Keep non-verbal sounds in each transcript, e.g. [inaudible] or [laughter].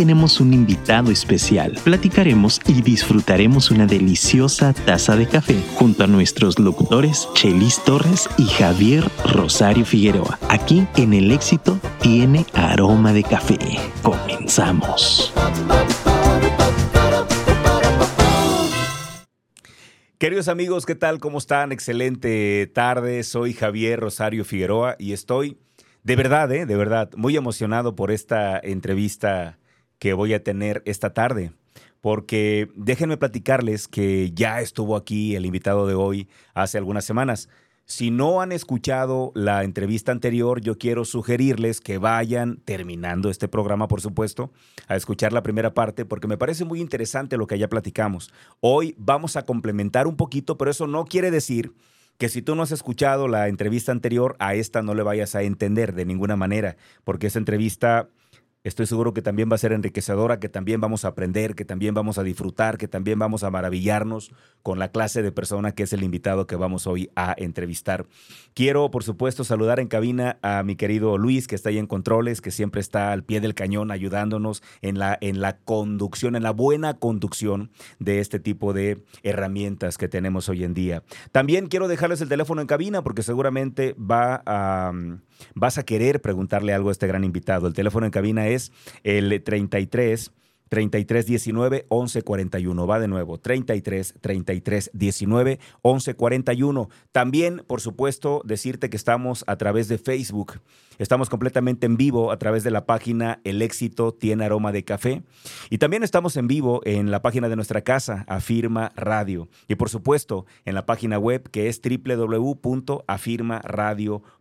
tenemos un invitado especial. Platicaremos y disfrutaremos una deliciosa taza de café junto a nuestros locutores Chelis Torres y Javier Rosario Figueroa. Aquí en El Éxito tiene aroma de café. Comenzamos. Queridos amigos, ¿qué tal? ¿Cómo están? Excelente tarde. Soy Javier Rosario Figueroa y estoy de verdad, ¿eh? de verdad, muy emocionado por esta entrevista que voy a tener esta tarde. Porque déjenme platicarles que ya estuvo aquí el invitado de hoy hace algunas semanas. Si no han escuchado la entrevista anterior, yo quiero sugerirles que vayan, terminando este programa, por supuesto, a escuchar la primera parte, porque me parece muy interesante lo que ya platicamos. Hoy vamos a complementar un poquito, pero eso no quiere decir que si tú no has escuchado la entrevista anterior, a esta no le vayas a entender de ninguna manera, porque esa entrevista Estoy seguro que también va a ser enriquecedora, que también vamos a aprender, que también vamos a disfrutar, que también vamos a maravillarnos con la clase de persona que es el invitado que vamos hoy a entrevistar. Quiero, por supuesto, saludar en cabina a mi querido Luis, que está ahí en controles, que siempre está al pie del cañón ayudándonos en la, en la conducción, en la buena conducción de este tipo de herramientas que tenemos hoy en día. También quiero dejarles el teléfono en cabina porque seguramente va a, vas a querer preguntarle algo a este gran invitado. El teléfono en cabina es el 33 33 19 11 41. Va de nuevo, 33 33 19 11 41. También, por supuesto, decirte que estamos a través de Facebook. Estamos completamente en vivo a través de la página El éxito tiene aroma de café. Y también estamos en vivo en la página de nuestra casa, Afirma Radio. Y por supuesto, en la página web que es www.afirmaradio.com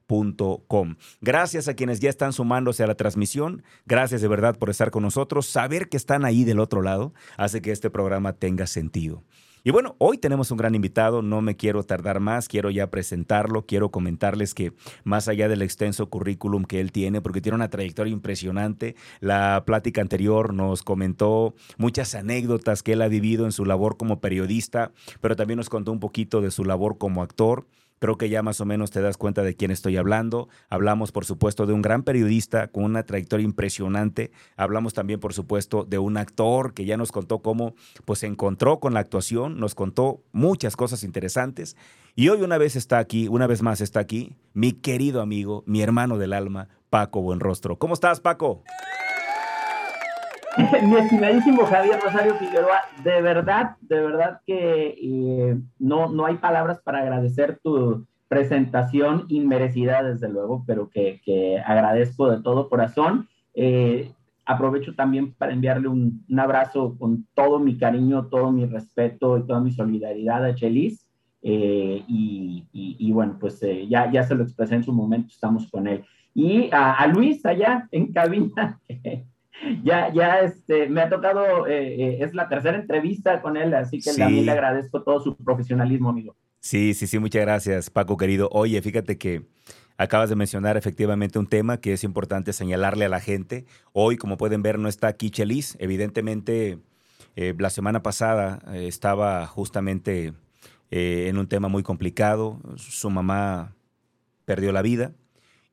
Gracias a quienes ya están sumándose a la transmisión. Gracias de verdad por estar con nosotros. Saber que están ahí del otro lado hace que este programa tenga sentido. Y bueno, hoy tenemos un gran invitado, no me quiero tardar más, quiero ya presentarlo, quiero comentarles que más allá del extenso currículum que él tiene, porque tiene una trayectoria impresionante, la plática anterior nos comentó muchas anécdotas que él ha vivido en su labor como periodista, pero también nos contó un poquito de su labor como actor. Creo que ya más o menos te das cuenta de quién estoy hablando. Hablamos, por supuesto, de un gran periodista con una trayectoria impresionante. Hablamos también, por supuesto, de un actor que ya nos contó cómo pues, se encontró con la actuación, nos contó muchas cosas interesantes. Y hoy una vez está aquí, una vez más está aquí, mi querido amigo, mi hermano del alma, Paco Buenrostro. ¿Cómo estás, Paco? [laughs] Mi estimadísimo Javier Rosario Figueroa, de verdad, de verdad que eh, no, no hay palabras para agradecer tu presentación inmerecida, desde luego, pero que, que agradezco de todo corazón. Eh, aprovecho también para enviarle un, un, abrazo con todo mi cariño, todo mi respeto y toda mi solidaridad a Chelis. Eh, y, y, bueno, pues ya, ya se lo expresé en su momento, estamos con él. Y a, a Luis allá en cabina, [laughs] [laughs] ya, ya este, me ha tocado, eh, eh, es la tercera entrevista con él, así que también le agradezco todo su profesionalismo, amigo. Sí, sí, sí, muchas gracias, Paco, querido. Oye, fíjate que acabas de mencionar efectivamente un tema que es importante señalarle a la gente. Hoy, como pueden ver, no está aquí Chelis. Evidentemente, eh, la semana pasada estaba justamente en un tema muy complicado. Su mamá perdió la vida.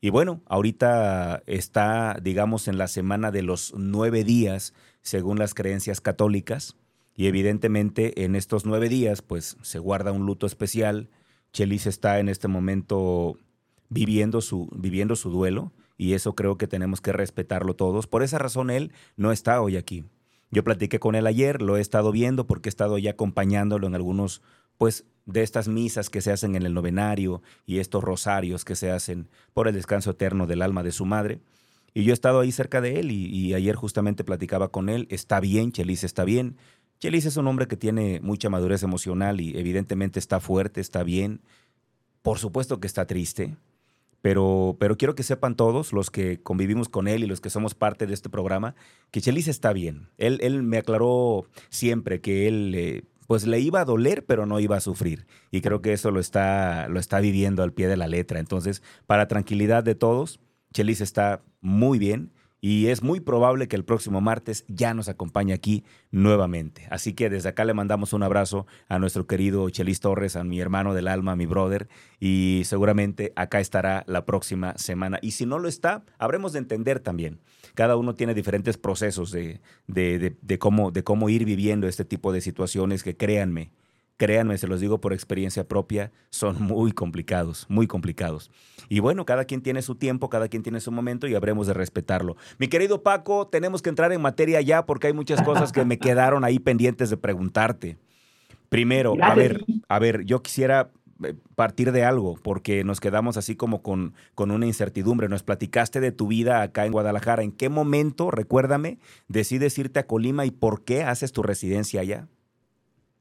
Y bueno, ahorita está, digamos, en la semana de los nueve días, según las creencias católicas. Y evidentemente en estos nueve días, pues se guarda un luto especial. Chelis está en este momento viviendo su, viviendo su duelo y eso creo que tenemos que respetarlo todos. Por esa razón él no está hoy aquí. Yo platiqué con él ayer, lo he estado viendo porque he estado ya acompañándolo en algunos pues de estas misas que se hacen en el novenario y estos rosarios que se hacen por el descanso eterno del alma de su madre. Y yo he estado ahí cerca de él y, ayer justamente platicaba con él, está bien, Chelis está bien. Chelis es un hombre que tiene mucha madurez emocional y evidentemente está fuerte, está bien. Por supuesto que está triste, pero, pero quiero que sepan todos, los que convivimos con él y los que somos parte de este programa, que Chelis está bien. Él, él me aclaró siempre que él... Eh, pues le iba a doler, pero no iba a sufrir. Y creo que eso lo está, lo está viviendo al pie de la letra. Entonces, para tranquilidad de todos, Chelis está muy bien y es muy probable que el próximo martes ya nos acompañe aquí nuevamente. Así que desde acá le mandamos un abrazo a nuestro querido Chelis Torres, a mi hermano del alma, a mi brother, y seguramente acá estará la próxima semana. Y si no lo está, habremos de entender también. Cada uno tiene diferentes procesos de, de, cómo, de cómo ir viviendo este tipo de situaciones que créanme, créanme, se los digo por experiencia propia, son muy complicados, muy complicados. Y bueno, cada quien tiene su tiempo, cada quien tiene su momento y habremos de respetarlo. Mi querido Paco, tenemos que entrar en materia ya porque hay muchas cosas que me quedaron ahí pendientes de preguntarte. Primero, a ver, a ver, yo quisiera eh, partir de algo, porque nos quedamos así como con, con una incertidumbre. Nos platicaste de tu vida acá en Guadalajara. ¿En qué momento, recuérdame, decides irte a Colima y por qué haces tu residencia allá?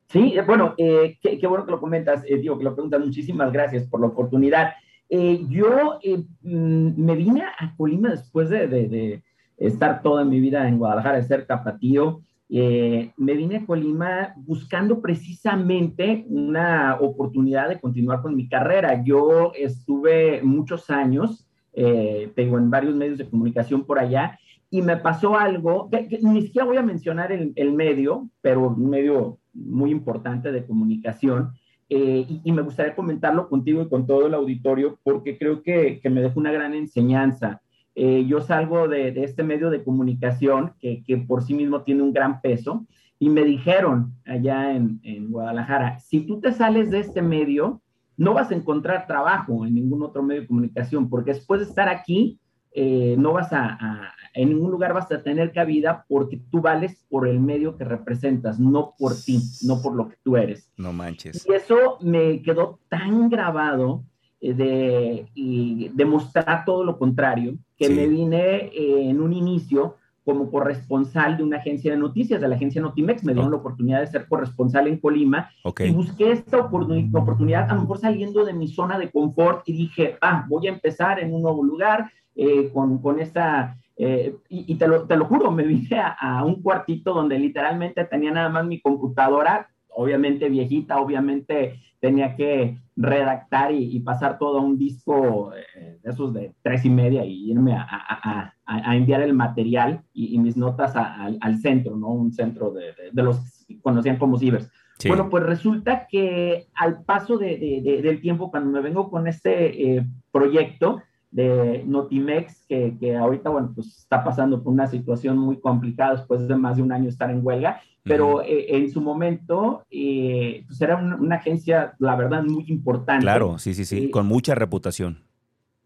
Sí, eh, bueno, eh, qué, bueno que lo comentas, eh, digo, que lo preguntas. Muchísimas gracias por la oportunidad. yo mm, me vine a Colima después de, estar toda mi vida en Guadalajara, de ser tapatío. me vine a Colima buscando precisamente una oportunidad de continuar con mi carrera. Yo estuve muchos años, tengo en varios medios de comunicación por allá, y me pasó algo, que, ni siquiera voy a mencionar el, el medio, pero un medio muy importante de comunicación. Eh, y, me gustaría comentarlo contigo y con todo el auditorio porque creo que, que me dejó una gran enseñanza. Eh, yo salgo de, de, este medio de comunicación que, que, por sí mismo tiene un gran peso y me dijeron allá en, en, Guadalajara, si tú te sales de este medio, no vas a encontrar trabajo en ningún otro medio de comunicación porque después de estar aquí, eh, no vas a, en ningún lugar vas a tener cabida porque tú vales por el medio que representas, no por ti, no por lo que tú eres. No manches. Y eso me quedó tan grabado eh, de demostrar todo lo contrario, que me vine eh, en un inicio como corresponsal de una agencia de noticias, de la agencia Notimex, me dieron la oportunidad de ser corresponsal en Colima y busqué esta oportunidad, a lo mejor saliendo de mi zona de confort y dije, ah, voy a empezar en un nuevo lugar, eh, con, con, esta, eh, y, te, lo, te, lo, juro, me vine a, un cuartito donde literalmente tenía nada más mi computadora, obviamente viejita, obviamente tenía que redactar y, pasar todo a un disco eh, de esos de tres y media y irme a, a, a enviar el material y, mis notas al centro, ¿no? Un centro de, de, los que conocían como cibers. Bueno, pues resulta que al paso de, del tiempo, cuando me vengo con este proyecto, de Notimex, que, que, ahorita, bueno, pues está pasando por una situación muy complicada después de más de un año estar en huelga, pero eh, en su momento, eh, pues era una, agencia, la verdad, muy importante. Claro, sí, sí, sí, eh, con mucha reputación.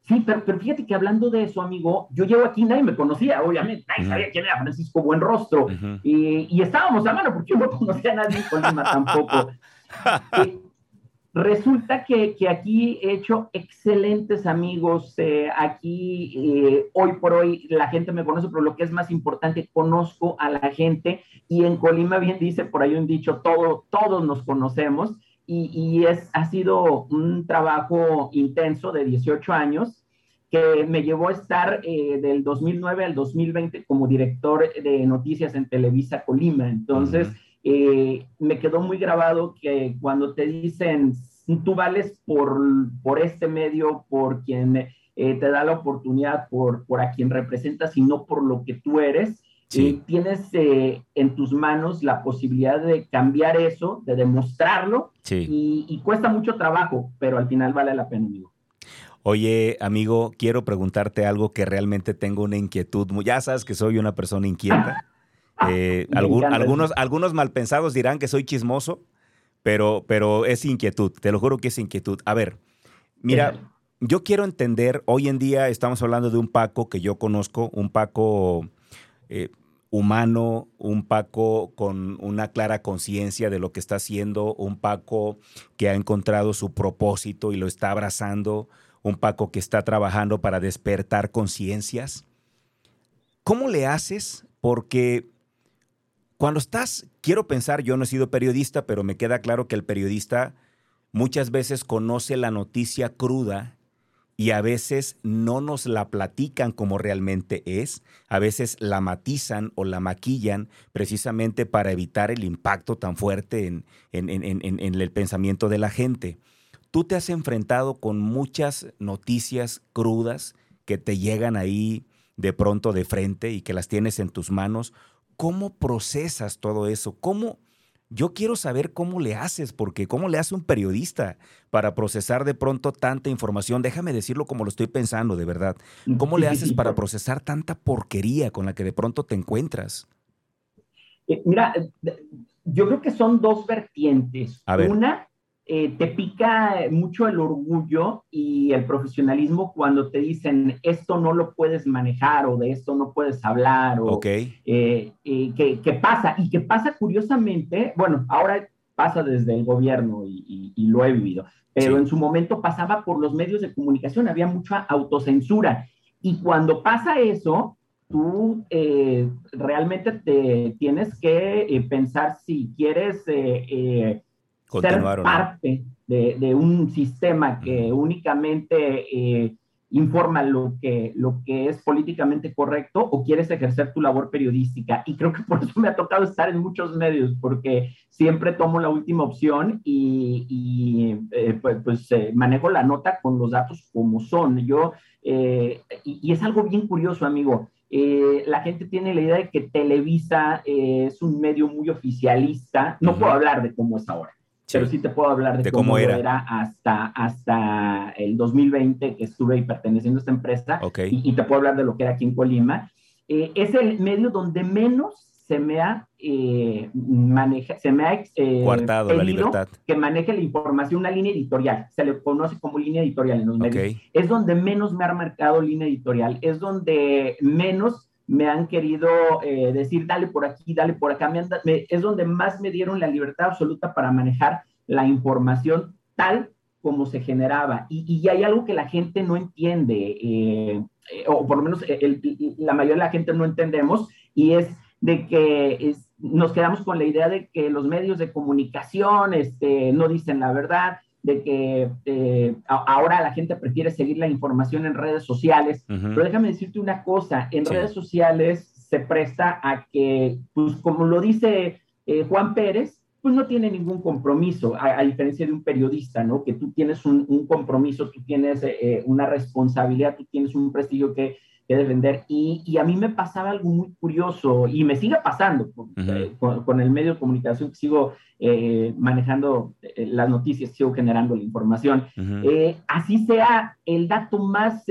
Sí, pero, pero, fíjate que hablando de eso, amigo, yo llego aquí, nadie me conocía, obviamente, nadie sabía quién era Francisco Buenrostro, y, y, estábamos a mano porque yo no conocía a nadie Colima tampoco. [laughs] Resulta que, aquí he hecho excelentes amigos. Eh, aquí, eh, hoy por hoy, la gente me conoce, pero lo que es más importante, conozco a la gente. Y en Colima, bien dice por ahí un dicho, todo, todos nos conocemos. Y, es, ha sido un trabajo intenso de 18 años que me llevó a estar eh, del 2009 al 2020 como director de noticias en Televisa Colima. Entonces, eh, me quedó muy grabado que cuando te dicen, tú vales por, por este medio, por quien eh, te da la oportunidad, por, por a quien representas y no por lo que tú eres, sí. tienes eh, en tus manos la posibilidad de cambiar eso, de demostrarlo, y, y, cuesta mucho trabajo, pero al final vale la pena, amigo. Oye, amigo, quiero preguntarte algo que realmente tengo una inquietud. Ya sabes que soy una persona inquieta. Eh, algunos, algunos malpensados dirán que soy chismoso, pero, pero es inquietud, te lo juro que es inquietud. A ver, mira, yo quiero entender, hoy en día estamos hablando de un Paco que yo conozco, un Paco eh, humano, un Paco con una clara conciencia de lo que está haciendo, un Paco que ha encontrado su propósito y lo está abrazando, un Paco que está trabajando para despertar conciencias. ¿Cómo le haces? Porque cuando estás, quiero pensar, yo no he sido periodista, pero me queda claro que el periodista muchas veces conoce la noticia cruda y a veces no nos la platican como realmente es, a veces la matizan o la maquillan precisamente para evitar el impacto tan fuerte en, el pensamiento de la gente. Tú te has enfrentado con muchas noticias crudas que te llegan ahí de pronto de frente y que las tienes en tus manos. ¿Cómo procesas todo eso? ¿Cómo? Yo quiero saber cómo le haces, porque cómo le hace un periodista para procesar de pronto tanta información. Déjame decirlo como lo estoy pensando, de verdad. ¿Cómo le haces para [laughs] procesar tanta porquería con la que de pronto te encuentras? Eh, mira, eh, yo creo que son dos vertientes. Una, eh, te pica mucho el orgullo y el profesionalismo cuando te dicen esto no lo puedes manejar o de esto no puedes hablar o okay. ¿qué, pasa y que pasa curiosamente, bueno, ahora pasa desde el gobierno y, lo he vivido, pero en su momento pasaba por los medios de comunicación, había mucha autocensura. Y cuando pasa eso, tú eh, realmente te tienes que eh, pensar si quieres eh, ser parte de, un sistema que únicamente informa lo que, lo que es políticamente correcto o quieres ejercer tu labor periodística. Y creo que por eso me ha tocado estar en muchos medios, porque siempre tomo la última opción y, pues, pues manejo la nota con los datos como son. Yo, y, y es algo bien curioso, amigo. Eh, la gente tiene la idea de que Televisa eh, es un medio muy oficialista. No puedo hablar de cómo es ahora, pero sí te puedo hablar de, cómo, era. hasta, hasta el 2020 que estuve ahí perteneciendo a esta empresa y, te puedo hablar de lo que era aquí en Colima. Eh, es el medio donde menos se me ha, eh, maneja, se me ha eh, la libertad. que maneje la información, una línea editorial, se le conoce como línea editorial en los medios. Es donde menos me ha marcado línea editorial, es donde menos me han querido eh, decir, dale por aquí, dale por acá, es donde más me dieron la libertad absoluta para manejar la información tal como se generaba. Y, y hay algo que la gente no entiende, eh, o por lo menos la mayoría de la gente no entendemos, y es de que nos quedamos con la idea de que los medios de comunicación este, no dicen la verdad, de que eh, ahora la gente prefiere seguir la información en redes sociales. Pero déjame decirte una cosa, en redes sociales se presta a que, pues como lo dice eh, Juan Pérez, pues no tiene ningún compromiso, a, diferencia de un periodista, ¿no? Que tú tienes un, compromiso, tú tienes eh, una responsabilidad, tú tienes un prestigio que que defender. Y, y, a mí me pasaba algo muy curioso y me sigue pasando eh, con, el medio de comunicación que sigo eh, manejando eh, las noticias, sigo generando la información. así sea el dato más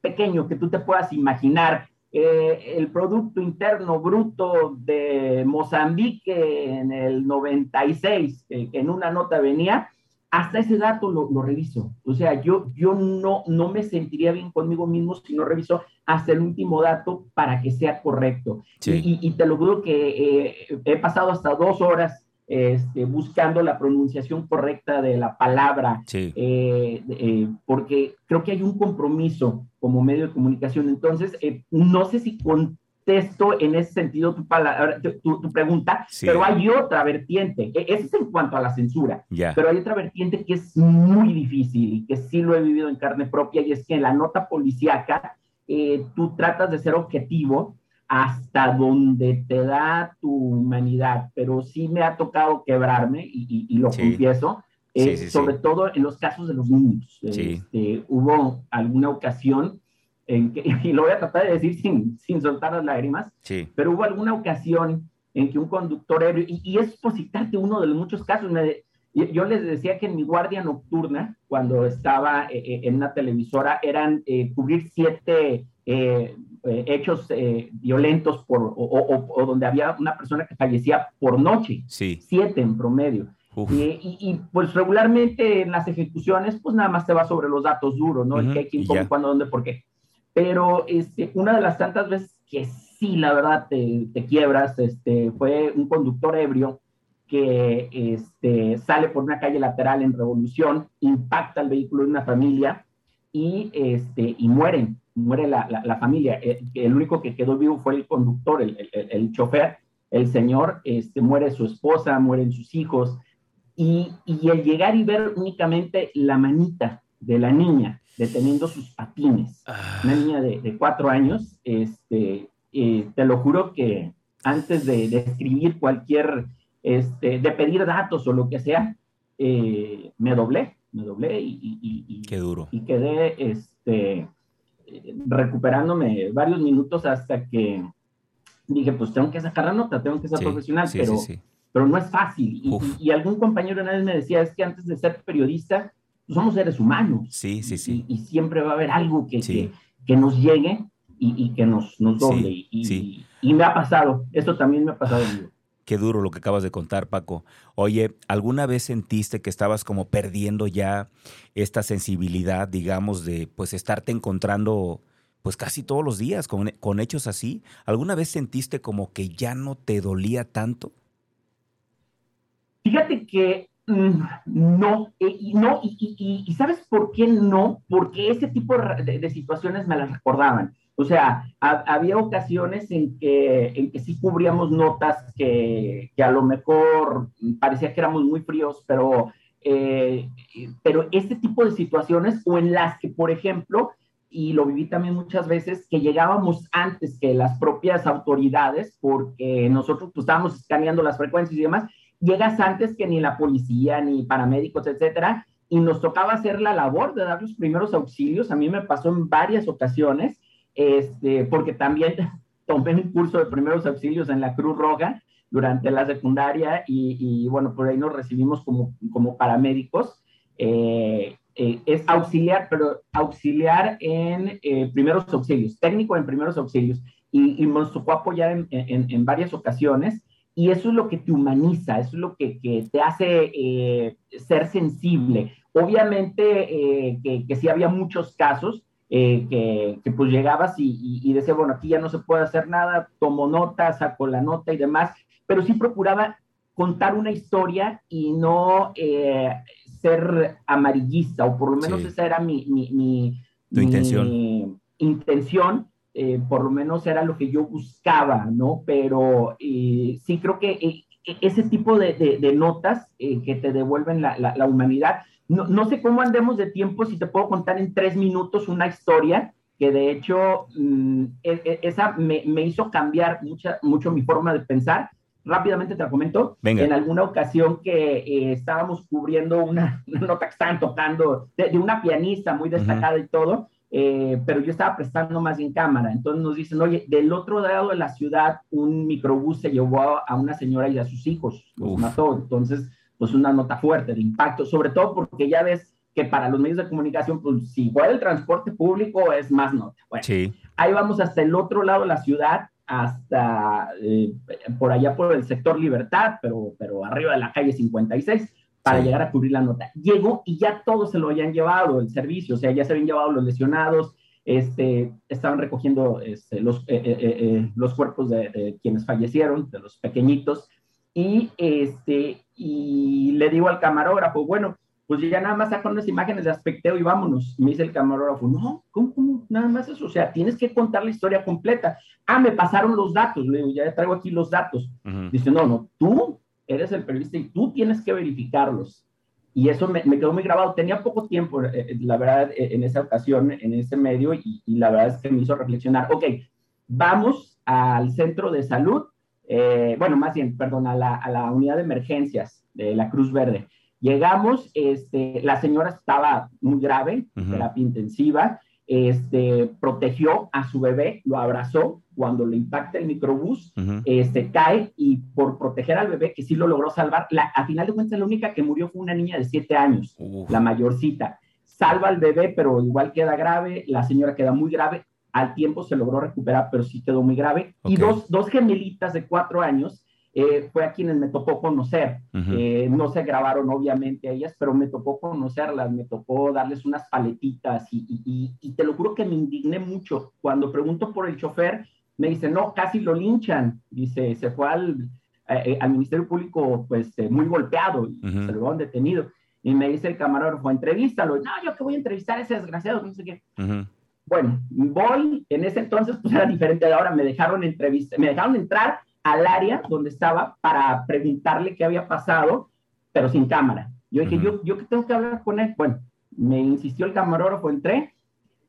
pequeño que tú te puedas imaginar. el Producto Interno Bruto de Mozambique en el 96, que en una nota venía, hasta ese dato lo, lo, reviso. O sea, yo, yo no, no me sentiría bien conmigo mismo si no reviso hasta el último dato para que sea correcto. Y, y, te lo digo que eh, he pasado hasta dos horas este, buscando la pronunciación correcta de la palabra, eh, eh, porque creo que hay un compromiso como medio de comunicación. Entonces, no sé si con contesto en ese sentido tu, palabra, tu, pregunta, pero hay otra vertiente. E, esa es en cuanto a la censura. Pero hay otra vertiente que es muy difícil y que sí lo he vivido en carne propia y es que en la nota policíaca eh, tú tratas de ser objetivo hasta donde te da tu humanidad, pero sí me ha tocado quebrarme y, lo confieso. Eh, sobre todo en los casos de los niños. Este, hubo alguna ocasión [laughs] y lo voy a tratar de decir sin, sin soltar las lágrimas, pero hubo alguna ocasión en que un conductor ebrio, y, es por citarte uno de los muchos casos, yo les decía que en mi guardia nocturna, cuando estaba eh, eh, en una televisora, eran eh, cubrir siete hechos violentos por, o, donde había una persona que fallecía por noche, siete en promedio. Y, y, pues regularmente en las ejecuciones, pues nada más te va sobre los datos duros, ¿no? qué, quién, cómo, cuándo, dónde, por qué pero este, una de las tantas veces que sí, la verdad, te, quiebras, este, fue un conductor ebrio que este, sale por una calle lateral en Revolución, impacta el vehículo de una familia y, este, mueren, muere la, familia. El, único que quedó vivo fue el conductor, el chofer, el señor, este, muere su esposa, mueren sus hijos, y, y el llegar y ver únicamente la manita de la niña deteniendo sus patines. Ah. Una niña de, cuatro años, este, eh, te lo juro que antes de, escribir cualquier, este, de pedir datos o lo que sea, eh, me doblé, me doblé y, Qué duro. y quedé, este, recuperándome varios minutos hasta que dije, pues tengo que sacar la nota, tengo que ser profesional, pero, pero no es fácil. Y, algún compañero una vez me decía, es que antes de ser periodista, somos seres humanos. Sí, sí, sí. Y, siempre va a haber algo que, que, nos llegue y, que nos, nos doble. y, me ha pasado, esto también me ha pasado. Qué duro lo que acabas de contar, Paco. Oye, ¿alguna vez sentiste que estabas como perdiendo ya esta sensibilidad, digamos, de pues estarte encontrando pues casi todos los días con, con hechos así? ¿Alguna vez sentiste como que ya no te dolía tanto? Fíjate que no, eh, y no, y, ¿sabes por qué no? Porque ese tipo de situaciones me las recordaban. O sea, había ocasiones en que, en que sí cubríamos notas que, que, a lo mejor parecía que éramos muy fríos, pero, eh, pero este tipo de situaciones o en las que, por ejemplo, y lo viví también muchas veces, que llegábamos antes que las propias autoridades, porque nosotros pues, estábamos escaneando las frecuencias y demás, llegas antes que ni la policía, ni paramédicos, etcétera, y nos tocaba hacer la labor de dar los primeros auxilios. A mí me pasó en varias ocasiones este, porque también [laughs] tomé un curso de primeros auxilios en la Cruz Roja durante la secundaria y, bueno, por ahí nos recibimos como, como paramédicos. Eh, eh, es auxiliar, pero auxiliar en eh, primeros auxilios, técnico en primeros auxilios. Y, y nos tocó apoyar en, en, varias ocasiones. Y eso es lo que te humaniza, eso es lo que, que te hace ser sensible. Obviamente que, que sí había muchos casos eh, que, que, pues llegabas y, y, decía, bueno, aquí ya no se puede hacer nada, tomo nota, saco la nota y demás, pero sí procuraba contar una historia y no eh, ser amarillista, o por lo menos esa era mi, mi, mi, intención. intención eh, por lo menos era lo que yo buscaba, ¿no? Pero sí creo que ese tipo de, de, notas que te devuelven la, la, la humanidad, no, sé cómo andemos de tiempo, si te puedo contar en tres minutos una historia que de hecho mm, e, e, esa me, hizo cambiar mucha, mucho mi forma de pensar. Rápidamente te la comento. En alguna ocasión que eh, estábamos cubriendo una, [laughs] nota que estaban tocando de, una pianista muy destacada y todo, eh, pero yo estaba prestando más bien cámara. Entonces nos dicen, oye, del otro lado de la ciudad un microbús se llevó a, una señora y a sus hijos, los mató. Entonces pues una nota fuerte de impacto, sobre todo porque ya ves que para los medios de comunicación, pues si igual el transporte público es más nota. Bueno, ahí vamos hasta el otro lado de la ciudad, hasta eh, por allá por el sector Libertad, pero, pero arriba de la calle 56, para llegar a cubrir la nota. Llegó y ya todos se lo habían llevado el servicio, o sea, ya se habían llevado los lesionados, este, estaban recogiendo este, los, eh, eh, los cuerpos de, de, quienes fallecieron, de los pequeñitos, y, este, y le digo al camarógrafo, bueno, pues ya nada más saco unas imágenes de aspecteo y vámonos. Me dice el camarógrafo, no, ¿cómo, cómo? Nada más eso, o sea, tienes que contar la historia completa. Ah, me pasaron los datos, le digo, ya traigo aquí los datos. Dice, no, no, tú eres el periodista y tú tienes que verificarlos. Y eso me, quedó muy grabado. Tenía poco tiempo, eh, eh, la verdad, eh, en esa ocasión, en ese medio, y, y la verdad es que me hizo reflexionar, ok, vamos al centro de salud eh, bueno, más bien, perdón, a la, unidad de emergencias de la Cruz Verde. Llegamos, este, la señora estaba muy grave, terapia intensiva, este, protegió a su bebé, lo abrazó, cuando le impacta el microbús, este, cae y por proteger al bebé, que sí lo logró salvar, la, a final de cuentas la única que murió fue una niña de siete años, la mayorcita. Salva al bebé, pero igual queda grave, la señora queda muy grave, al tiempo se logró recuperar, pero sí quedó muy grave. Y dos, dos gemelitas de cuatro años eh, fue a quienes me tocó conocer. Eh, no se grabaron obviamente a ellas, pero me tocó conocerlas, me tocó darles unas paletitas y, y, te lo juro que me indigné mucho. Cuando pregunto por el chofer, me dice, no, casi lo linchan. Dice, se fue al, eh, al Ministerio Público pues muy golpeado y se lo han detenido. Y me dice el camarógrafo, entrevístalo. No, yo que voy a entrevistar a ese desgraciado, no sé qué. Bueno, voy, en ese entonces pues era diferente ahora, me dejaron me dejaron entrar al área donde estaba para preguntarle qué había pasado, pero sin cámara. Yo dije, yo, yo que tengo que hablar con él. Bueno, me insistió el camarógrafo, entré,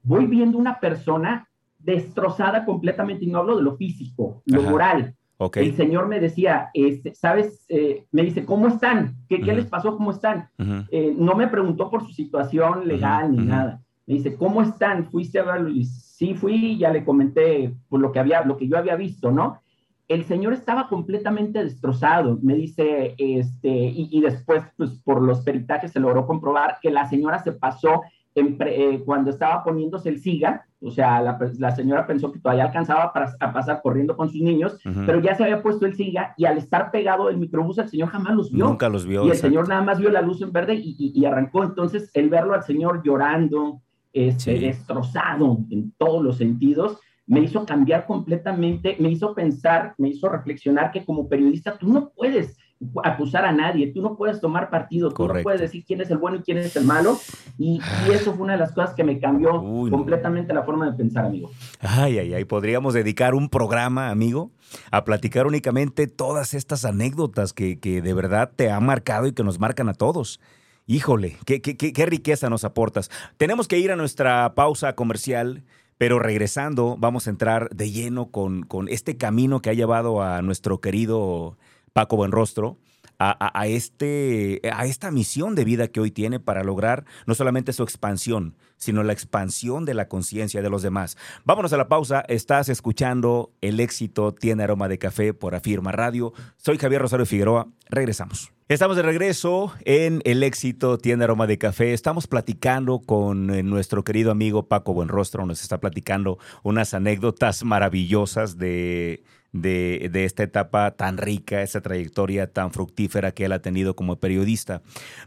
voy viendo una persona destrozada completamente, y no hablo de lo físico, lo moral. El señor me decía, este, ¿sabes? Eh, me dice, ¿cómo están? ¿Qué, ¿qué les pasó? ¿Cómo están? Eh, no me preguntó por su situación legal ni nada Me dice, ¿cómo están? ¿Fuiste a verlo? Y sí fui, ya le comenté pues, lo, que había, lo que yo había visto, ¿no? El señor estaba completamente destrozado, me dice, este, y, y después, pues por los peritajes se logró comprobar que la señora se pasó eh, cuando estaba poniéndose el SIGA, o sea, la, señora pensó que todavía alcanzaba para, a pasar corriendo con sus niños, pero ya se había puesto el SIGA y al estar pegado el microbús, el señor jamás los vio. Nunca los vio. Y el señor nada más vio la luz en verde y, arrancó. Entonces, el verlo al señor llorando, este, destrozado en todos los sentidos, me hizo cambiar completamente, me hizo pensar, me hizo reflexionar que como periodista tú no puedes acusar a nadie, tú no puedes tomar partido, tú no puedes decir quién es el bueno y quién es el malo, y, eso fue una de las cosas que me cambió completamente la forma de pensar, amigo. Ay, ay, ay, podríamos dedicar un programa, amigo, a platicar únicamente todas estas anécdotas que, que de verdad te han marcado y que nos marcan a todos. Híjole, qué, qué, qué, qué riqueza nos aportas. Tenemos que ir a nuestra pausa comercial. Pero regresando, vamos a entrar de lleno con, con, este camino que ha llevado a nuestro querido Paco Buenrostro, a, este, a esta misión de vida que hoy tiene para lograr no solamente su expansión, sino la expansión de la conciencia de los demás. Vámonos a la pausa. Estás escuchando El éxito tiene aroma de café por Afirma Radio. Soy Javier Rosario Figueroa. Regresamos. Estamos de regreso en El éxito tiene aroma de café. Estamos platicando con eh, nuestro querido amigo Paco Buenrostro. Nos está platicando unas anécdotas maravillosas de de, esta etapa tan rica, esa trayectoria tan fructífera que él ha tenido como periodista.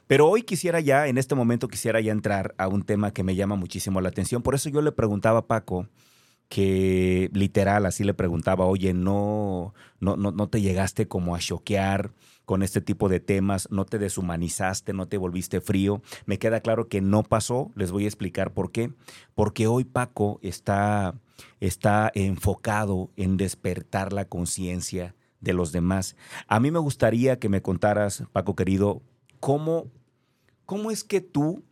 Pero hoy quisiera ya, en este momento quisiera ya entrar a un tema que me llama muchísimo la atención. Por eso yo le preguntaba a Paco, que literal así le preguntaba, oye, no, no, no, no te llegaste como a choquear con este tipo de temas, no te deshumanizaste, no te volviste frío. Me queda claro que no pasó, les voy a explicar por qué. Porque hoy Paco está está enfocado en despertar la conciencia de los demás. A mí me gustaría que me contaras, Paco querido, cómo, cómo es que tú,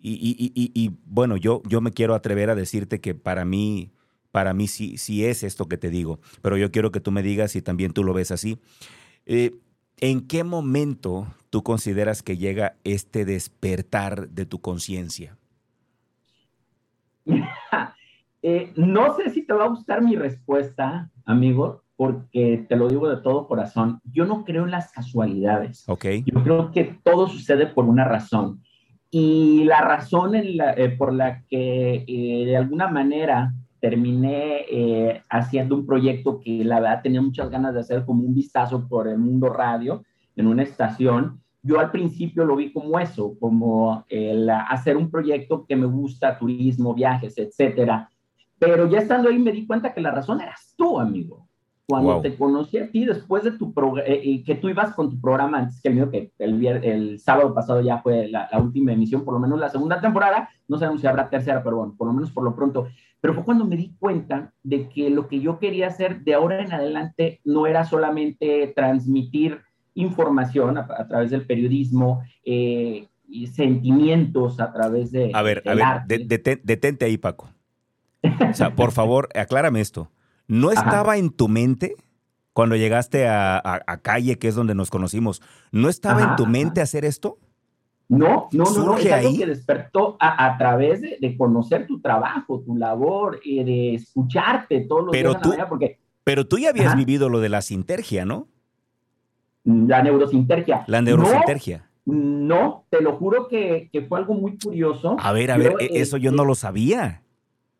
y, bueno, yo, yo me quiero atrever a decirte que para mí, para mí sí, sí es esto que te digo, pero yo quiero que tú me digas si también tú lo ves así. Eh, ¿En qué momento tú consideras que llega este despertar de tu conciencia? Eh, no sé si te va a gustar mi respuesta, amigo, porque te lo digo de todo corazón. Yo no creo en las casualidades. Okay. Yo creo que todo sucede por una razón. Y la razón eh, por la que eh, de alguna manera terminé haciendo un proyecto que la verdad tenía muchas ganas de hacer como un vistazo por el mundo radio en una estación, yo al principio lo vi como eso, como el hacer un proyecto que me gusta, turismo, viajes, etcétera pero ya estando ahí me di cuenta que la razón eras tú, amigo. Cuando te conocí a ti después de tu programa, eh, y que tú ibas con tu programa antes que el mío, que el, el sábado pasado ya fue la, última emisión, por lo menos la segunda temporada, no sabemos si habrá tercera, pero bueno, por lo menos por lo pronto. Pero fue cuando me di cuenta de que lo que yo quería hacer de ahora en adelante no era solamente transmitir información a, través del periodismo, eh, y sentimientos a través de... A ver, a ver, detente ahí, Paco. O sea, por favor, aclárame esto. ¿No estaba en tu mente cuando llegaste a, Calle, que es donde nos conocimos, ¿no estaba en tu mente hacer esto? No, no, no, es algo que despertó a, través de, conocer tu trabajo, tu labor, de escucharte todos los pero días. Tú, porque... Pero tú ya habías vivido lo de la sintergia, ¿no? La neurosintergia. La neurosintergia. No, te lo juro que, fue algo muy curioso. A ver, a ver, e, eso yo no lo sabía.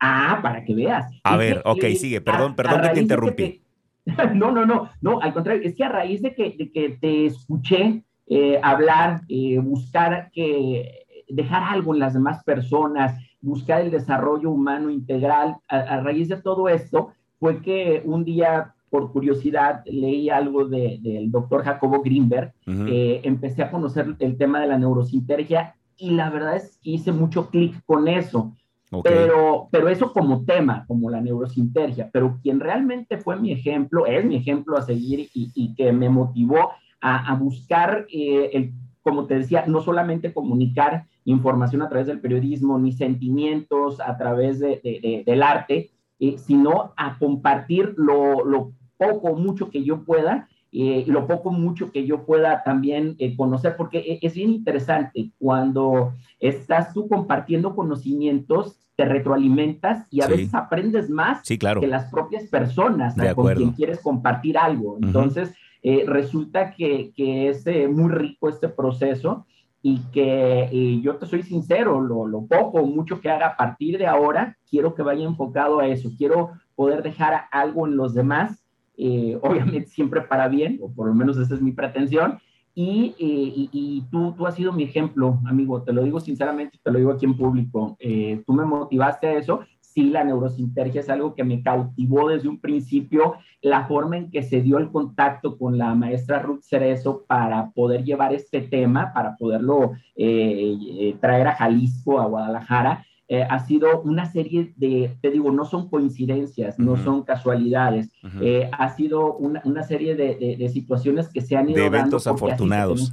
Ah, para que veas. A ver, ok, sigue. Perdón, perdón que te interrumpí. [laughs] no, no, no, no, al contrario, es que a raíz de que, de que te escuché eh, hablar, eh, buscar que dejar algo en las demás personas, buscar el desarrollo humano integral, a, raíz de todo esto, fue que un día, por curiosidad, leí algo del doctor Jacobo Greenberg, eh, empecé a conocer el tema de la neurosintergia y la verdad es que hice mucho clic con eso. Pero, pero eso como tema, como la neurosintergia, pero quien realmente fue mi ejemplo, es mi ejemplo a seguir y, que me motivó a, buscar, eh, el, como te decía, no solamente comunicar información a través del periodismo, ni sentimientos a través de, del arte, eh, sino a compartir lo, lo poco o mucho que yo pueda eh, lo poco mucho que yo pueda también eh, conocer, porque e, es bien interesante cuando estás tú compartiendo conocimientos, te retroalimentas y a veces aprendes más que las propias personas con quien quieres compartir algo. Entonces, eh, resulta que, que es muy rico este proceso y que yo te soy sincero, lo, lo poco o mucho que haga a partir de ahora, quiero que vaya enfocado a eso, quiero poder dejar algo en los demás eh, [laughs] obviamente siempre para bien, o por lo menos esa es mi pretensión. Y, eh, y, tú, tú has sido mi ejemplo, amigo, te lo digo sinceramente, te lo digo aquí en público. Eh, tú me motivaste a eso. Sí, la neurosintergia es algo que me cautivó desde un principio, la forma en que se dio el contacto con la maestra Ruth Cerezo para poder llevar este tema, para poderlo traer a Jalisco, a Guadalajara eh, ha sido una serie de, te digo, no son coincidencias, no son casualidades, eh, ha sido una, una serie de, de, situaciones que se han ido de eventos afortunados.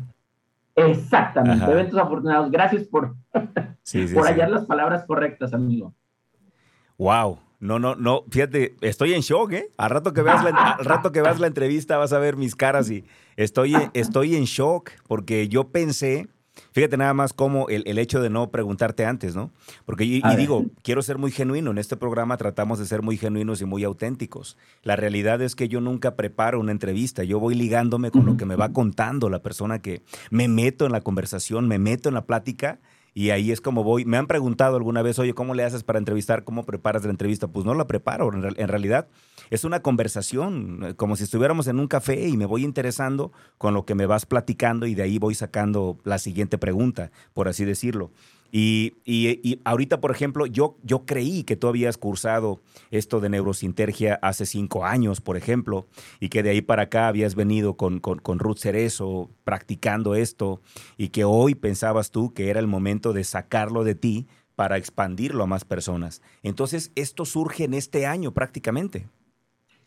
Exactamente, eventos afortunados. Gracias por, [laughs] por hallar las palabras correctas, amigo. Wow. No, no, no, fíjate, estoy en shock, ¿eh? Al rato que veas la, al rato que veas la entrevista vas a ver mis caras y estoy, estoy en shock porque yo pensé Fíjate nada más cómo el, hecho de no preguntarte antes, ¿no? Porque, y, digo, quiero ser muy genuino. En este programa tratamos de ser muy genuinos y muy auténticos. La realidad es que yo nunca preparo una entrevista. Yo voy ligándome con lo que me va contando la persona que me meto en la conversación, me meto en la plática y ahí es como voy. Me han preguntado alguna vez, oye, ¿cómo le haces para entrevistar? ¿Cómo preparas la entrevista? Pues no la preparo. En, realidad es una conversación, eh, como si estuviéramos en un café y me voy interesando con lo que me vas platicando y de ahí voy sacando la siguiente pregunta, por así decirlo. Y, ahorita, por ejemplo, yo, yo creí que tú habías cursado esto de neurosintergia hace cinco años, por ejemplo, y que de ahí para acá habías venido con, con, Ruth Cerezo practicando esto y que hoy pensabas tú que era el momento de sacarlo de ti para expandirlo a más personas. Entonces, esto surge en este año prácticamente.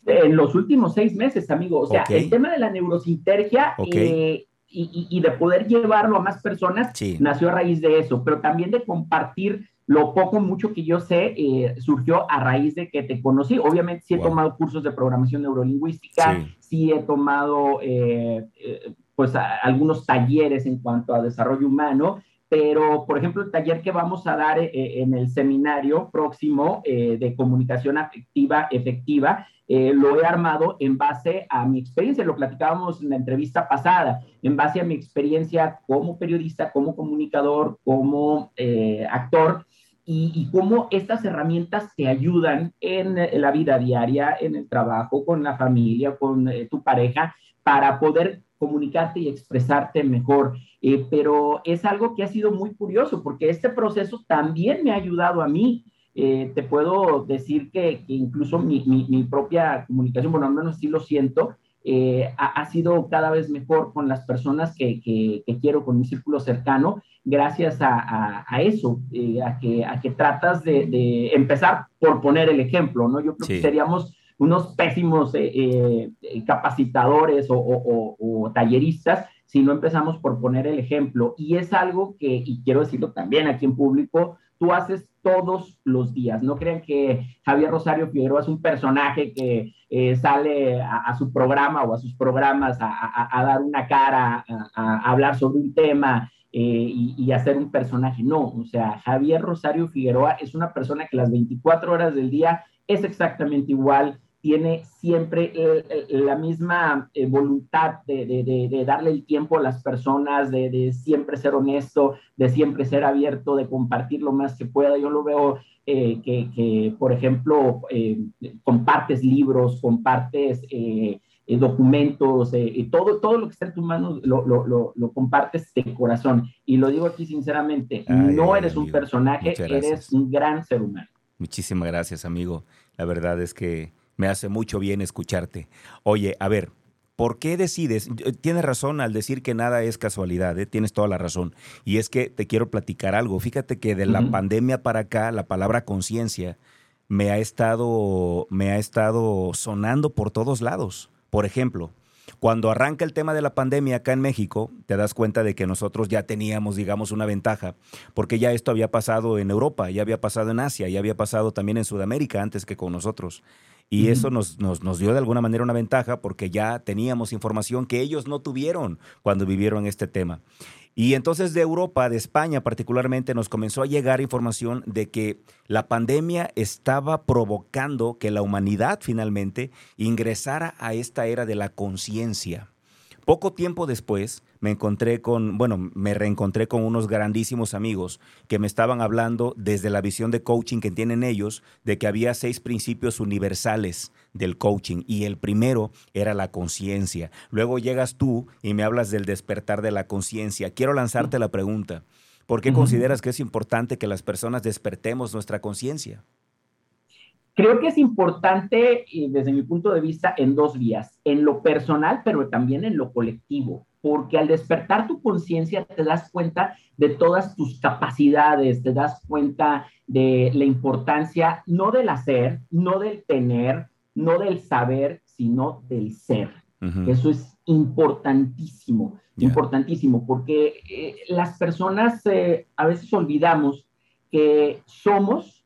En los últimos seis meses, amigo. O sea, el tema de la neurosintergia eh, y, de poder llevarlo a más personas, nació a raíz de eso, pero también de compartir lo poco, mucho que yo sé, eh, surgió a raíz de que te conocí. Obviamente sí he tomado cursos de programación neurolingüística, sí, he tomado eh, eh, pues algunos talleres en cuanto a desarrollo humano, pero por ejemplo el taller que vamos a dar en el seminario próximo de comunicación afectiva efectiva eh, lo he armado en base a mi experiencia, lo platicábamos en la entrevista pasada, en base a mi experiencia como periodista, como comunicador, como eh, actor, y, cómo estas herramientas te ayudan en, la vida diaria, en el trabajo, con la familia, con eh, tu pareja, para poder comunicarte y expresarte mejor. pero es algo que ha sido muy curioso porque este proceso también me ha ayudado a mí eh, te puedo decir que, incluso mi, mi, propia comunicación, bueno, al menos sí lo siento, eh, ha, sido cada vez mejor con las personas que, que, quiero, con mi círculo cercano, gracias a, a, eso, eh, a, que, a que tratas de, de, empezar por poner el ejemplo, ¿no? Yo creo que seríamos unos pésimos capacitadores o, o, o, talleristas si no empezamos por poner el ejemplo. Y es algo que, y quiero decirlo también aquí en público, tú haces todos los días. No crean que Javier Rosario Figueroa es un personaje que eh, sale a, su programa o a sus programas a, dar una cara, a, hablar sobre un tema eh, y, y, hacer un personaje. No, o sea, Javier Rosario Figueroa es una persona que las 24 horas del día es exactamente igual tiene siempre la misma eh, voluntad de, darle el tiempo a las personas, de, siempre ser honesto, de siempre ser abierto, de compartir lo más que pueda. Yo lo veo eh, que, por ejemplo, eh, compartes libros, compartes documentos, todo, todo lo que está en tus manos lo, compartes de corazón. Y lo digo aquí sinceramente, no eres un personaje, eres un gran ser humano. Muchísimas gracias, amigo. La verdad es que me hace mucho bien escucharte. Oye, a ver, ¿por qué decides? Eh, tienes razón al decir que nada es casualidad, ¿eh? tienes toda la razón. Y es que te quiero platicar algo. Fíjate que de la pandemia para acá, la palabra conciencia me ha estado, me ha estado sonando por todos lados. Por ejemplo, cuando arranca el tema de la pandemia acá en México, te das cuenta de que nosotros ya teníamos, digamos, una ventaja, porque ya esto había pasado en Europa, ya había pasado en Asia, ya había pasado también en Sudamérica antes que con nosotros. Y eso nos, nos, nos, dio de alguna manera una ventaja porque ya teníamos información que ellos no tuvieron cuando vivieron este tema. Y entonces de Europa, de España particularmente, nos comenzó a llegar información de que la pandemia estaba provocando que la humanidad finalmente ingresara a esta era de la conciencia. Poco tiempo después me encontré con, bueno, me reencontré con unos grandísimos amigos que me estaban hablando desde la visión de coaching que tienen ellos, de que había seis principios universales del coaching y el primero era la conciencia. Luego llegas tú y me hablas del despertar de la conciencia. Quiero lanzarte la pregunta, ¿por qué consideras que es importante que las personas despertemos nuestra conciencia? Creo que es importante, desde mi punto de vista, en dos vías, en lo personal, pero también en lo colectivo, porque al despertar tu conciencia te das cuenta de todas tus capacidades, te das cuenta de la importancia no del hacer, no del tener, no del saber, sino del ser. Eso es importantísimo, importantísimo, porque eh, las personas eh, a veces olvidamos que somos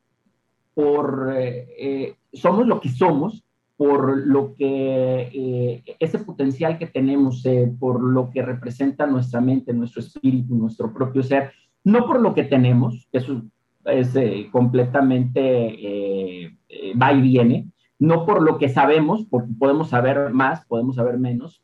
por, eh, eh, somos lo que somos, por lo que, eh, ese potencial que tenemos, por lo que representa nuestra mente, nuestro espíritu, nuestro propio ser, no por lo que tenemos, eso es completamente va y viene, no por lo que sabemos, porque podemos saber más, podemos saber menos,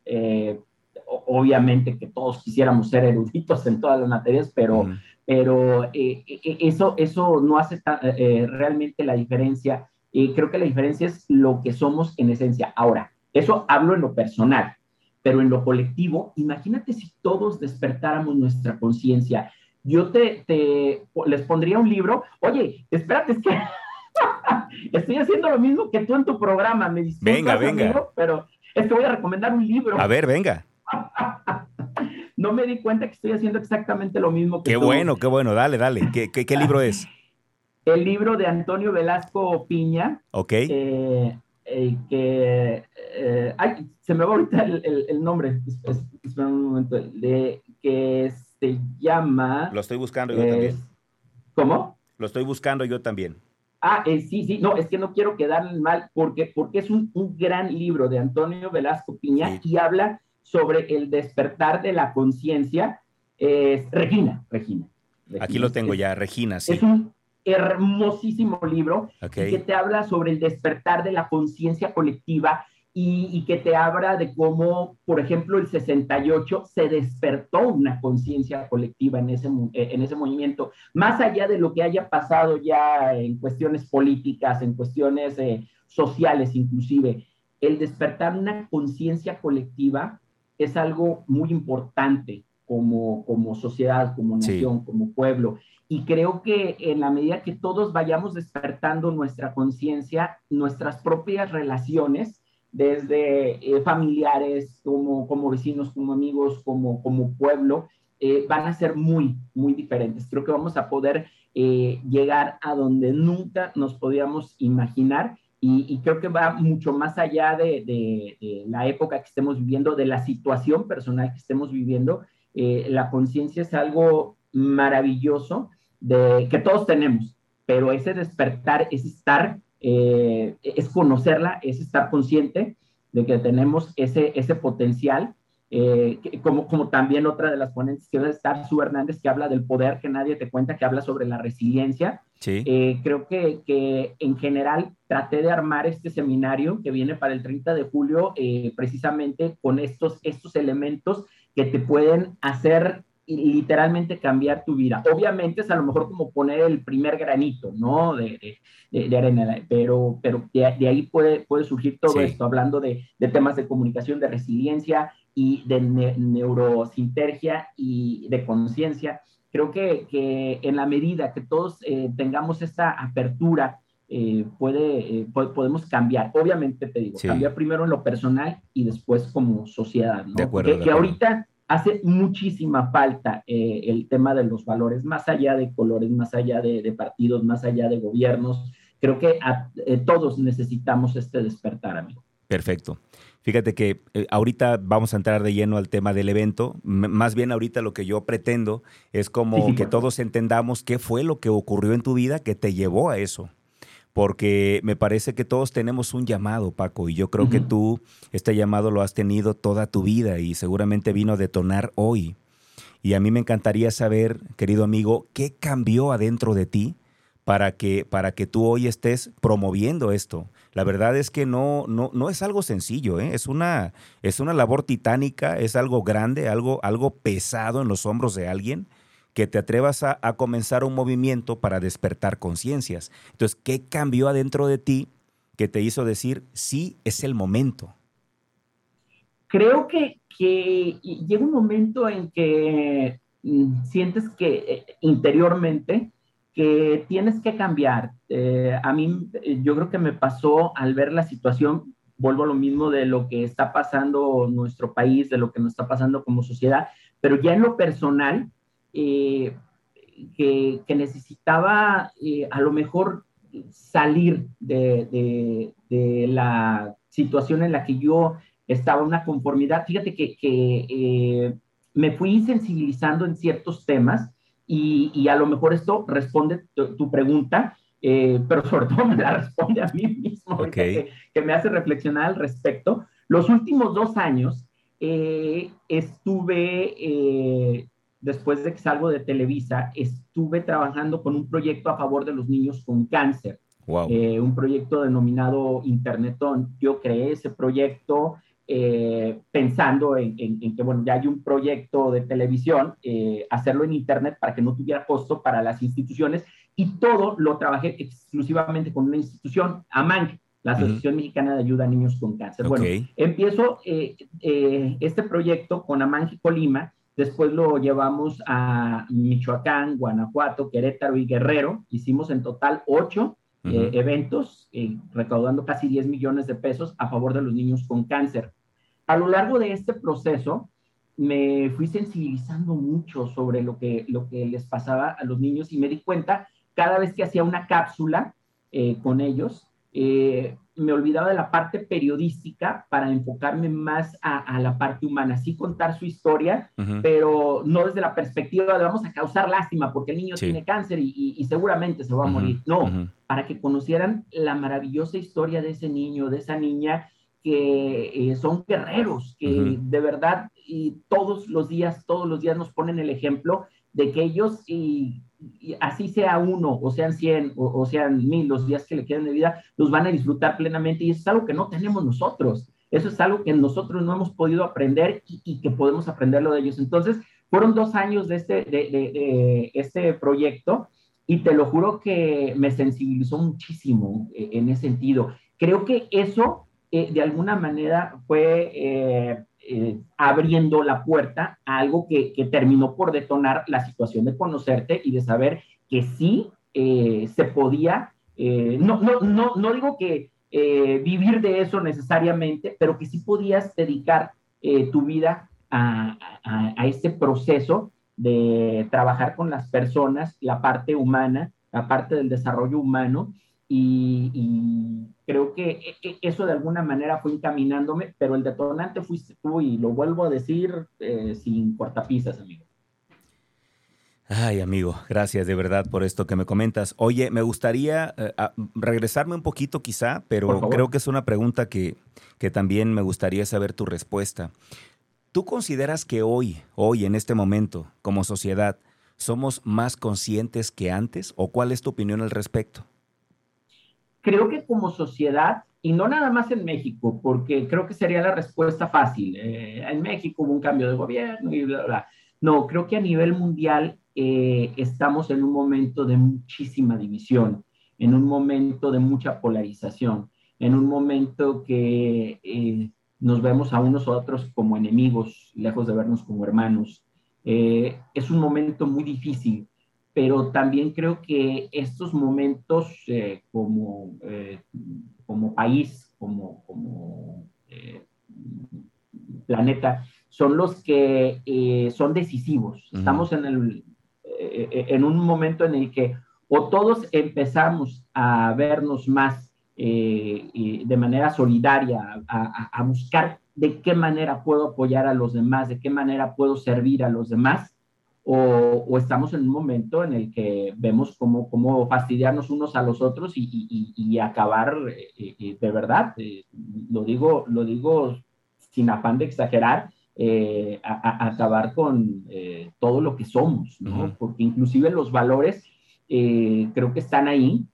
obviamente que todos quisiéramos ser eruditos en todas las materias, pero, pero eh, eh, eso, eso no hace eh, realmente la diferencia. Creo que la diferencia es lo que somos en esencia. Ahora, eso hablo en lo personal, pero en lo colectivo, imagínate si todos despertáramos nuestra conciencia. Yo te, te, les pondría un libro, oye, espérate, es que [laughs] estoy haciendo lo mismo que tú en tu programa, me Venga, venga. pero es que voy a recomendar un libro. A ver, venga. [laughs] no me di cuenta que estoy haciendo exactamente lo mismo que Qué bueno, qué bueno, dale, dale. ¿Qué, qué, libro es? El libro de Antonio Velasco Piña. Ok. Eh, eh, que, eh, ay, se me va ahorita el, el, nombre, espera un momento, de, que se llama... Lo estoy buscando yo también. ¿Cómo? Lo estoy buscando yo también. Ah, sí, sí, no, es que no quiero quedar mal porque, porque es un, un gran libro de Antonio Velasco Piña y habla sobre el despertar de la conciencia es Regina, Regina, Aquí lo tengo ya, Regina, sí. Es un hermosísimo libro que te habla sobre el despertar de la conciencia colectiva y, que te habla de cómo, por ejemplo, el 68 se despertó una conciencia colectiva en ese, eh, en ese movimiento, más allá de lo que haya pasado ya en cuestiones políticas, en cuestiones eh, sociales inclusive, el despertar una conciencia colectiva es algo muy importante como, como sociedad, como nación, como pueblo. Y creo que en la medida que todos vayamos despertando nuestra conciencia, nuestras propias relaciones, desde eh, familiares, como, como vecinos, como amigos, como, como pueblo, eh, van a ser muy, muy diferentes. Creo que vamos a poder eh, llegar a donde nunca nos podíamos imaginar y, creo que va mucho más allá de, la época que estemos viviendo, de la situación personal que estemos viviendo. Eh, la conciencia es algo maravilloso de, que todos tenemos, pero ese despertar es estar, eh, es conocerla, es estar consciente de que tenemos ese, ese potencial eh, como, como también otra de las ponentes que estar, Su Hernández, que habla del poder que nadie te cuenta, que habla sobre la resiliencia. Eh, creo que, que, en general traté de armar este seminario que viene para el 30 de julio, precisamente con estos, estos elementos que te pueden hacer literalmente cambiar tu vida. Obviamente es a lo mejor como poner el primer granito, ¿no? De, de, arena, pero, pero de, ahí puede, puede surgir todo esto, hablando de, temas de comunicación, de resiliencia, y de neurosintergia y de conciencia. Creo que, que, en la medida que todos eh, tengamos esta apertura, eh, puede, eh, podemos cambiar. Obviamente te digo, cambiar primero en lo personal y después como sociedad. ¿no? De acuerdo, que, ahorita hace muchísima falta el tema de los valores, más allá de colores, más allá de, de partidos, más allá de gobiernos. Creo que todos necesitamos este despertar, amigo. Perfecto. Fíjate que eh, ahorita vamos a entrar de lleno al tema del evento. más bien ahorita lo que yo pretendo es como que todos entendamos qué fue lo que ocurrió en tu vida que te llevó a eso. Porque me parece que todos tenemos un llamado, Paco, y yo creo que tú este llamado lo has tenido toda tu vida y seguramente vino a detonar hoy. Y a mí me encantaría saber, querido amigo, qué cambió adentro de ti para que, para que tú hoy estés promoviendo esto. La verdad es que no, no, no es algo sencillo, ¿eh? es, una, es una labor titánica, es algo grande, algo, algo pesado en los hombros de alguien que te atrevas a, comenzar un movimiento para despertar conciencias. Entonces, ¿qué cambió adentro de ti que te hizo decir, sí, es el momento? Creo que, llega un momento en que mm, sientes que eh, interiormente que tienes que cambiar. Eh, a mí, eh, yo creo que me pasó al ver la situación, vuelvo a lo mismo de lo que está pasando nuestro país, de lo que nos está pasando como sociedad, pero ya en lo personal, eh, que, necesitaba a lo mejor salir de, la situación en la que yo estaba, una conformidad. Fíjate que, que me fui sensibilizando en ciertos temas y, a lo mejor esto responde tu, pregunta, eh, pero sobre todo me la responde a mí mismo, que, me hace reflexionar al respecto. Los últimos dos años eh, estuve, eh, después de que salgo de Televisa, estuve trabajando con un proyecto a favor de los niños con cáncer. un proyecto denominado Internetón. Yo creé ese proyecto eh, pensando en, que, bueno, ya hay un proyecto de televisión, eh, hacerlo en Internet para que no tuviera costo para las instituciones y todo lo trabajé exclusivamente con una institución, AMANC, la Asociación Mexicana de Ayuda a Niños con Cáncer. Bueno, empiezo eh, este proyecto con AMANC y Colima, después lo llevamos a Michoacán, Guanajuato, Querétaro y Guerrero, hicimos en total ocho eventos, recaudando casi 10 millones de pesos a favor de los niños con cáncer. A lo largo de este proceso, me fui sensibilizando mucho sobre lo que, lo que les pasaba a los niños y me di cuenta cada vez que hacía una cápsula eh, con ellos, eh, me olvidaba de la parte periodística para enfocarme más a, la parte humana, sí contar su historia, pero no desde la perspectiva de vamos a causar lástima porque el niño tiene cáncer y, seguramente se va a morir. No, para que conocieran la maravillosa historia de ese niño, de esa niña que eh, son guerreros, que de verdad y todos los días, todos los días nos ponen el ejemplo de que ellos, y, así sea uno, o sean cien, o, sean mil, los días que le queden de vida, los van a disfrutar plenamente y eso es algo que no tenemos nosotros. Eso es algo que nosotros no hemos podido aprender y, que podemos aprenderlo de ellos. Entonces, fueron dos años de este, de este proyecto y te lo juro que me sensibilizó muchísimo eh, en ese sentido. Creo que eso eh, de alguna manera fue eh, eh, abriendo la puerta a algo que, terminó por detonar la situación de conocerte y de saber que sí se podía, no, no, no, no digo que vivir de eso necesariamente, pero que sí podías dedicar tu vida a, a, este proceso de trabajar con las personas, la parte humana, la parte del desarrollo humano y, creo que e, e, eso de alguna manera fue encaminándome, pero el detonante fuiste tú y lo vuelvo a decir eh, sin cortapisas, amigo. Ay, amigo, gracias de verdad por esto que me comentas. Oye, me gustaría eh, regresarme un poquito quizá, pero creo que es una pregunta que, que también me gustaría saber tu respuesta. ¿Tú consideras que hoy, hoy en este momento, como sociedad, somos más conscientes que antes o cuál es tu opinión al respecto? Creo que como sociedad, y no nada más en México, porque creo que sería la respuesta fácil, eh, en México hubo un cambio de gobierno y bla, bla. No, creo que a nivel mundial eh, estamos en un momento de muchísima división, en un momento de mucha polarización, en un momento que eh, nos vemos a unos a otros como enemigos, lejos de vernos como hermanos. es un momento muy difícil pero también creo que estos momentos eh, como, eh, como país, como, como eh, planeta, son los que son decisivos. Estamos en, el, en un momento en el que o todos empezamos a vernos más de manera solidaria, a, a buscar de qué manera puedo apoyar a los demás, de qué manera puedo servir a los demás, o, estamos en un momento en el que vemos cómo, cómo fastidiarnos unos a los otros y, acabar eh, eh, de verdad, eh, lo, digo, lo digo sin afán de exagerar, acabar con todo lo que somos, ¿no? Porque inclusive los valores creo que están ahí.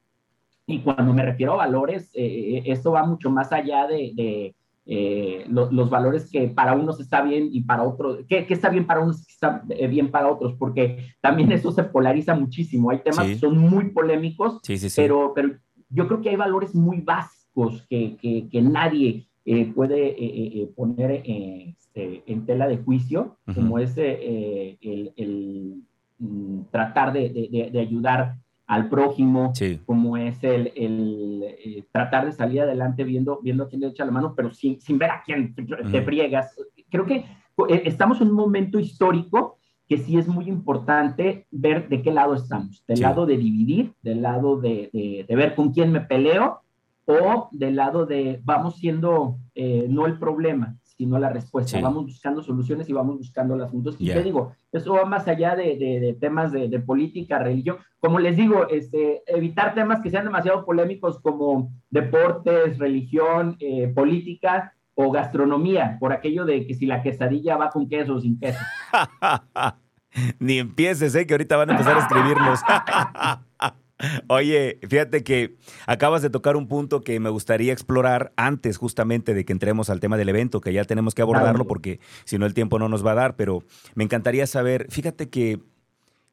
Y cuando me refiero a valores, esto va mucho más allá de eh, los valores que para unos está bien y para otros, que, está bien para unos y está eh, bien para otros, porque también eso se polariza muchísimo. Hay temas que son muy polémicos, Pero, pero yo creo que hay valores muy básicos que, que, nadie eh, puede poner este, en tela de juicio, como es el, el, mm, tratar de, de, de ayudar al prójimo, como es el, el eh, tratar de salir adelante viendo, viendo a quién le echa la mano, pero sin, sin ver a quién te friegas. Creo que eh, estamos en un momento histórico que sí es muy importante ver de qué lado estamos, del lado de dividir, del lado de, de, ver con quién me peleo o del lado de vamos siendo eh, no el problema, sino la respuesta. Vamos buscando soluciones y vamos buscando las juntos. Y te digo, eso va más allá de, de, temas de, de, política, religión. Como les digo, este, evitar temas que sean demasiado polémicos como deportes, religión, eh, política o gastronomía, por aquello de que si la quesadilla va con queso o sin queso. [laughs] Ni empieces, ¿eh? que ahorita van a empezar a escribirnos. [laughs] Oye, fíjate que acabas de tocar un punto que me gustaría explorar antes justamente de que entremos al tema del evento, que ya tenemos que abordarlo porque si no el tiempo no nos va a dar, pero me encantaría saber, fíjate que,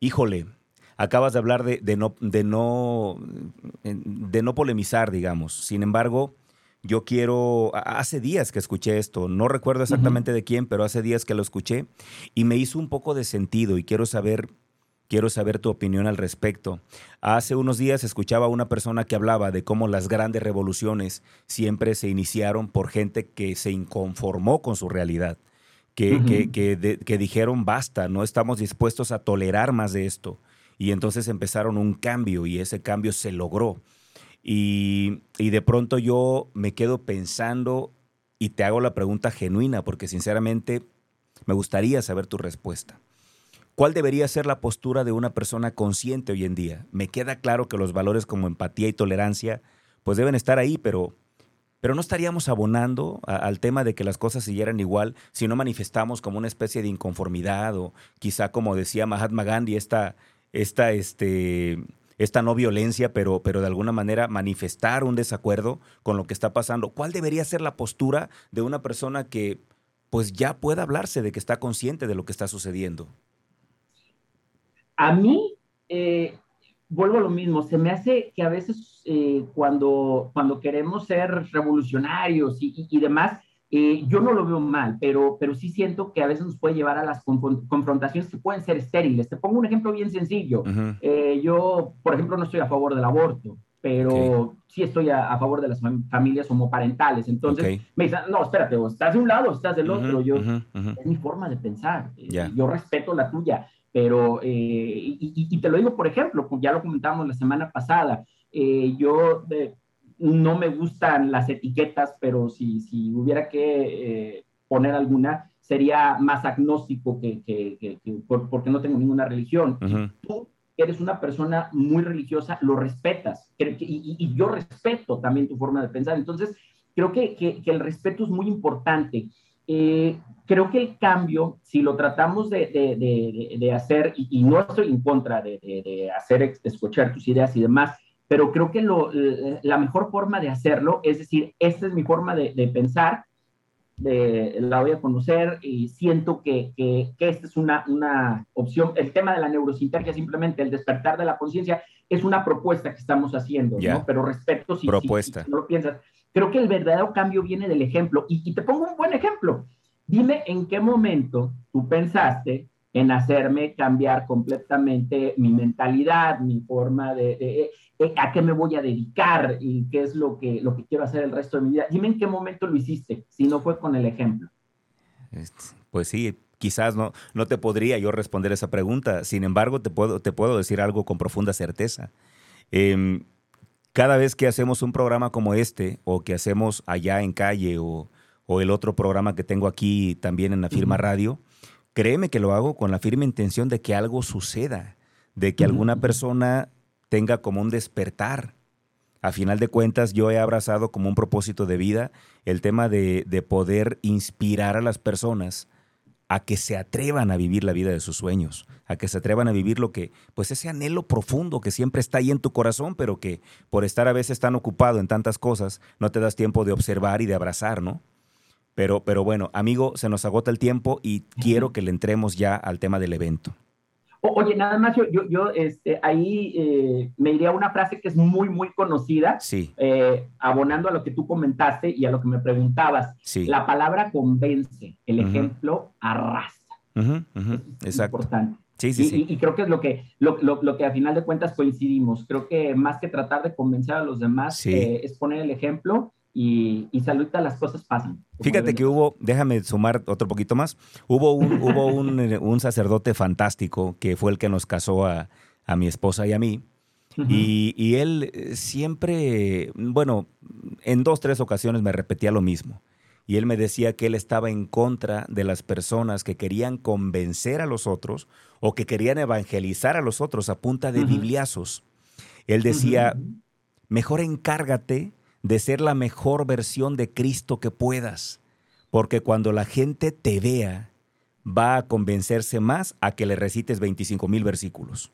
híjole, acabas de hablar de, no, de, no, de no polemizar, digamos. Sin embargo, yo quiero, hace días que escuché esto, no recuerdo exactamente de quién, pero hace días que lo escuché y me hizo un poco de sentido y quiero saber Quiero saber tu opinión al respecto. Hace unos días escuchaba a una persona que hablaba de cómo las grandes revoluciones siempre se iniciaron por gente que se inconformó con su realidad, que, que, dijeron basta, no estamos dispuestos a tolerar más de esto. Y entonces empezaron un cambio y ese cambio se logró. Y, y de pronto yo me quedo pensando y te hago la pregunta genuina porque sinceramente me gustaría saber tu respuesta. ¿Cuál debería ser la postura de una persona consciente hoy en día? Me queda claro que los valores como empatía y tolerancia pues deben estar ahí, pero, pero no estaríamos abonando al tema de que las cosas siguieran igual si no manifestamos como una especie de inconformidad o quizá como decía Mahatma Gandhi, esta, esta, este, esta no violencia, pero, pero de alguna manera manifestar un desacuerdo con lo que está pasando. ¿Cuál debería ser la postura de una persona que pues ya pueda hablarse de que está consciente de lo que está sucediendo? A mí, eh, vuelvo a lo mismo, se me hace que a veces eh, cuando, cuando queremos ser revolucionarios y, demás, eh, yo no lo veo mal, pero, pero sí siento que a veces nos puede llevar a las confrontaciones que pueden ser estériles. Te pongo un ejemplo bien sencillo. yo, por ejemplo, no estoy a favor del aborto, pero sí estoy a, favor de las familias homoparentales. Entonces me dicen, no, espérate, o estás de un lado o estás del otro. yo, Es mi forma de pensar. Yo respeto la tuya. Pero, eh, y, te lo digo, por ejemplo, ya lo comentamos la semana pasada, eh, yo no me gustan las etiquetas, pero si, si hubiera que eh, poner alguna, sería más agnóstico que, que, porque no tengo ninguna religión. Tú eres una persona muy religiosa, lo respetas, y, y, yo respeto también tu forma de pensar. Entonces, creo que, que el respeto es muy importante. Eh, creo que el cambio, si lo tratamos de, de, hacer, y, no estoy en contra de, hacer, escuchar tus ideas y demás, pero creo que lo, la mejor forma de hacerlo es decir, esta es mi forma de, pensar, la voy a conocer y siento que, que, que, esta es una, una opción. El tema de la neurosintergia, simplemente el despertar de la conciencia, es una propuesta que estamos haciendo, ¿no? Pero respeto si, propuesta. Si, no lo piensas. Creo que el verdadero cambio viene del ejemplo. Y, te pongo un buen ejemplo. Dime en qué momento tú pensaste en hacerme cambiar completamente mi mentalidad, mi forma de, a qué me voy a dedicar y qué es lo que, lo que quiero hacer el resto de mi vida. Dime en qué momento lo hiciste, si no fue con el ejemplo. Pues sí, quizás no, no te podría yo responder esa pregunta. Sin embargo, te puedo, te puedo decir algo con profunda certeza. Eh, cada vez que hacemos un programa como este, o que hacemos allá en calle, o, el otro programa que tengo aquí también en la firma radio, créeme que lo hago con la firme intención de que algo suceda, de que alguna persona tenga como un despertar. A final de cuentas, yo he abrazado como un propósito de vida el tema de, de poder inspirar a las personas a que se atrevan a vivir la vida de sus sueños, a que se atrevan a vivir lo que, pues ese anhelo profundo que siempre está ahí en tu corazón, pero que por estar a veces tan ocupado en tantas cosas, no te das tiempo de observar y de abrazar, ¿no? Pero, pero bueno, amigo, se nos agota el tiempo y quiero que le entremos ya al tema del evento. Oye, nada más, yo, yo, este, ahí eh, me iría a una frase que es muy, muy conocida, sí. Eh, abonando a lo que tú comentaste y a lo que me preguntabas. Sí. La palabra convence, el ejemplo arrastra. Es importante. Sí, sí, y, sí. Y, creo que es lo que, lo, lo, lo, que a final de cuentas coincidimos. Creo que más que tratar de convencer a los demás, eh, es poner el ejemplo y, y las cosas pasan. Fíjate que hubo, déjame sumar otro poquito más, hubo un, [laughs] hubo un, un, sacerdote fantástico que fue el que nos casó a, a mi esposa y a mí. Uh -huh. y, y, él eh, siempre, bueno, en dos, tres ocasiones me repetía lo mismo. Y él me decía que él estaba en contra de las personas que querían convencer a los otros o que querían evangelizar a los otros a punta de uh -huh. bibliazos. Él decía, uh -huh. mejor encárgate de ser la mejor versión de Cristo que puedas, porque cuando la gente te vea, va a convencerse más a que le recites 25 mil versículos.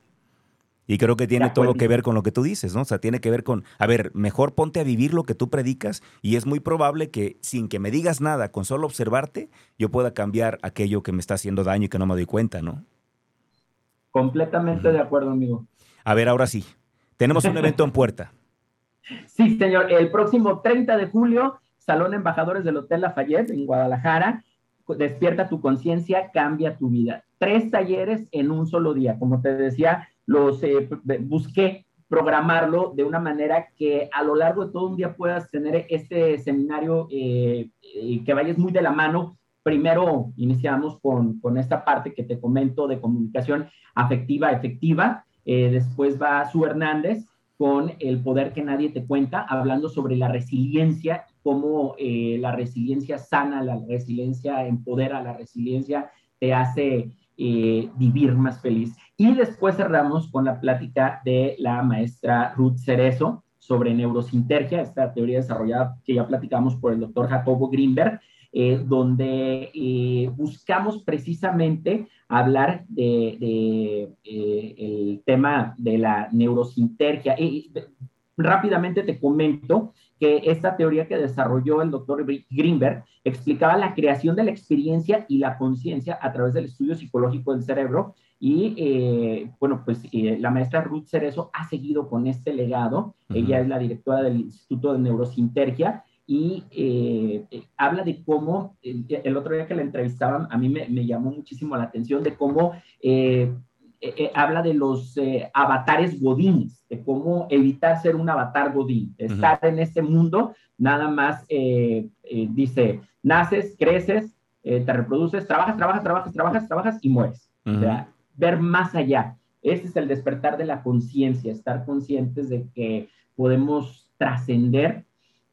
Y creo que tiene todo que ver con lo que tú dices, ¿no? O sea, tiene que ver con, a ver, mejor ponte a vivir lo que tú predicas y es muy probable que sin que me digas nada, con solo observarte, yo pueda cambiar aquello que me está haciendo daño y que no me doy cuenta, ¿no? Completamente uh -huh. de acuerdo, amigo. A ver, ahora sí. Tenemos un evento en [laughs] puerta. Sí, señor. El próximo 30 de julio, Salón Embajadores del Hotel Lafayette en Guadalajara. Despierta tu conciencia, cambia tu vida. Tres talleres en un solo día. Como te decía, los eh, busqué programarlo de una manera que a lo largo de todo un día puedas tener este seminario eh, eh, que vayas muy de la mano. Primero iniciamos con, con, esta parte que te comento de comunicación afectiva efectiva. Después va Su Hernández, con el poder que nadie te cuenta, hablando sobre la resiliencia, cómo eh, la resiliencia sana, la resiliencia empodera, la resiliencia te hace eh, vivir más feliz. Y después cerramos con la plática de la maestra Ruth Cerezo sobre neurosintergia, esta teoría desarrollada que ya platicamos por el doctor Jacobo Greenberg, eh, donde eh, buscamos precisamente hablar de, de eh, el tema de la neurosintergia. Y rápidamente te comento que esta teoría que desarrolló el doctor Greenberg explicaba la creación de la experiencia y la conciencia a través del estudio psicológico del cerebro y eh, bueno, pues eh, la maestra Ruth Cerezo ha seguido con este legado. Uh -huh. Ella es la directora del Instituto de Neurosintergia y eh, eh, habla de cómo, el, otro día que la entrevistaban, a mí me, me llamó muchísimo la atención de cómo eh, eh habla de los avatares godines, de cómo evitar ser un avatar godín, estar uh -huh. en este mundo, nada más dice, naces, creces, te reproduces, trabajas, trabajas, trabajas, trabajas, trabajas y mueres. Uh -huh. O sea, ver más allá. Este es el despertar de la conciencia, estar conscientes de que podemos trascender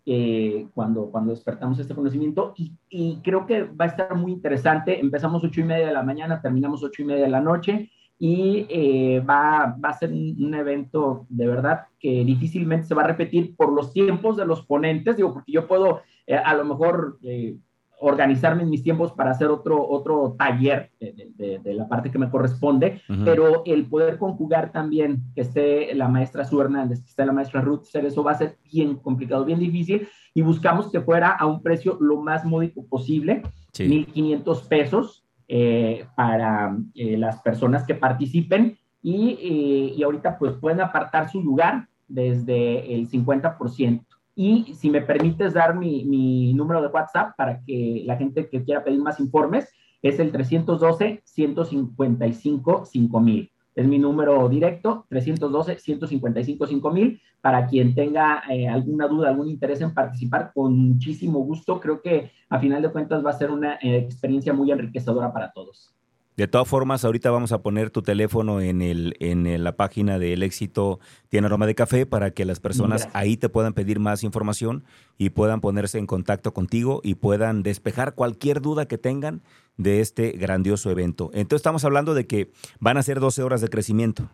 eh, cuando, cuando despertamos este conocimiento y, y, creo que va a estar muy interesante. Empezamos ocho y media de la mañana, terminamos ocho y media de la noche y eh, va, va, a ser un, un, evento de verdad que difícilmente se va a repetir por los tiempos de los ponentes, digo, porque yo puedo eh, a lo mejor eh, organizarme en mis tiempos para hacer otro, otro taller de, de, de la parte que me corresponde, uh -huh. pero el poder conjugar también que esté la maestra Su Hernández, que esté la maestra Ruth eso va a ser bien complicado, bien difícil, y buscamos que fuera a un precio lo más módico posible, sí. 1.500 pesos eh, para eh, las personas que participen, y, eh, y ahorita pues pueden apartar su lugar desde el 50%. Y si me permites dar mi, mi, número de WhatsApp para que la gente que quiera pedir más informes, es el 312-155-5000. Es mi número directo, 312-155-5000. Para quien tenga eh, alguna duda, algún interés en participar, con muchísimo gusto. Creo que a final de cuentas va a ser una eh, experiencia muy enriquecedora para todos. De todas formas, ahorita vamos a poner tu teléfono en, el, en la página del éxito Tiene Aroma de Café para que las personas ahí te puedan pedir más información y puedan ponerse en contacto contigo y puedan despejar cualquier duda que tengan de este grandioso evento. Entonces estamos hablando de que van a ser 12 horas de crecimiento.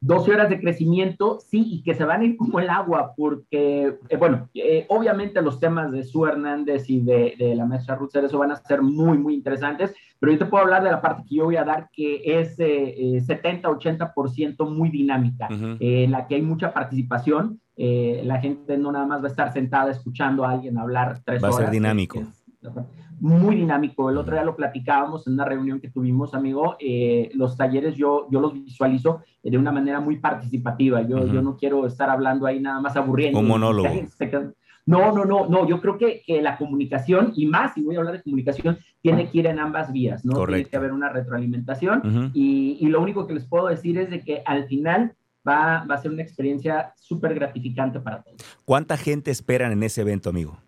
12 horas de crecimiento, sí, y que se van a ir como el agua, porque, eh, bueno, eh, obviamente los temas de Su Hernández y de, la maestra Ruth eso van a ser muy, muy interesantes, pero yo te puedo hablar de la parte que yo voy a dar, que es 70-80% eh, muy dinámica, en la que hay mucha participación. la gente no nada más va a estar sentada escuchando a alguien hablar tres horas. Va a ser dinámico muy dinámico. El otro día lo platicábamos en una reunión que tuvimos, amigo. Eh, los talleres yo, yo los visualizo de una manera muy participativa. Yo, yo no quiero estar hablando ahí nada más aburriendo. Un monólogo. No, no, no, no. Yo creo que, la comunicación, y más si voy a hablar de comunicación, tiene que ir en ambas vías, ¿no? Tiene que haber una retroalimentación. y, y, lo único que les puedo decir es de que al final va, va a ser una experiencia súper gratificante para todos. ¿Cuánta gente esperan en ese evento, amigo?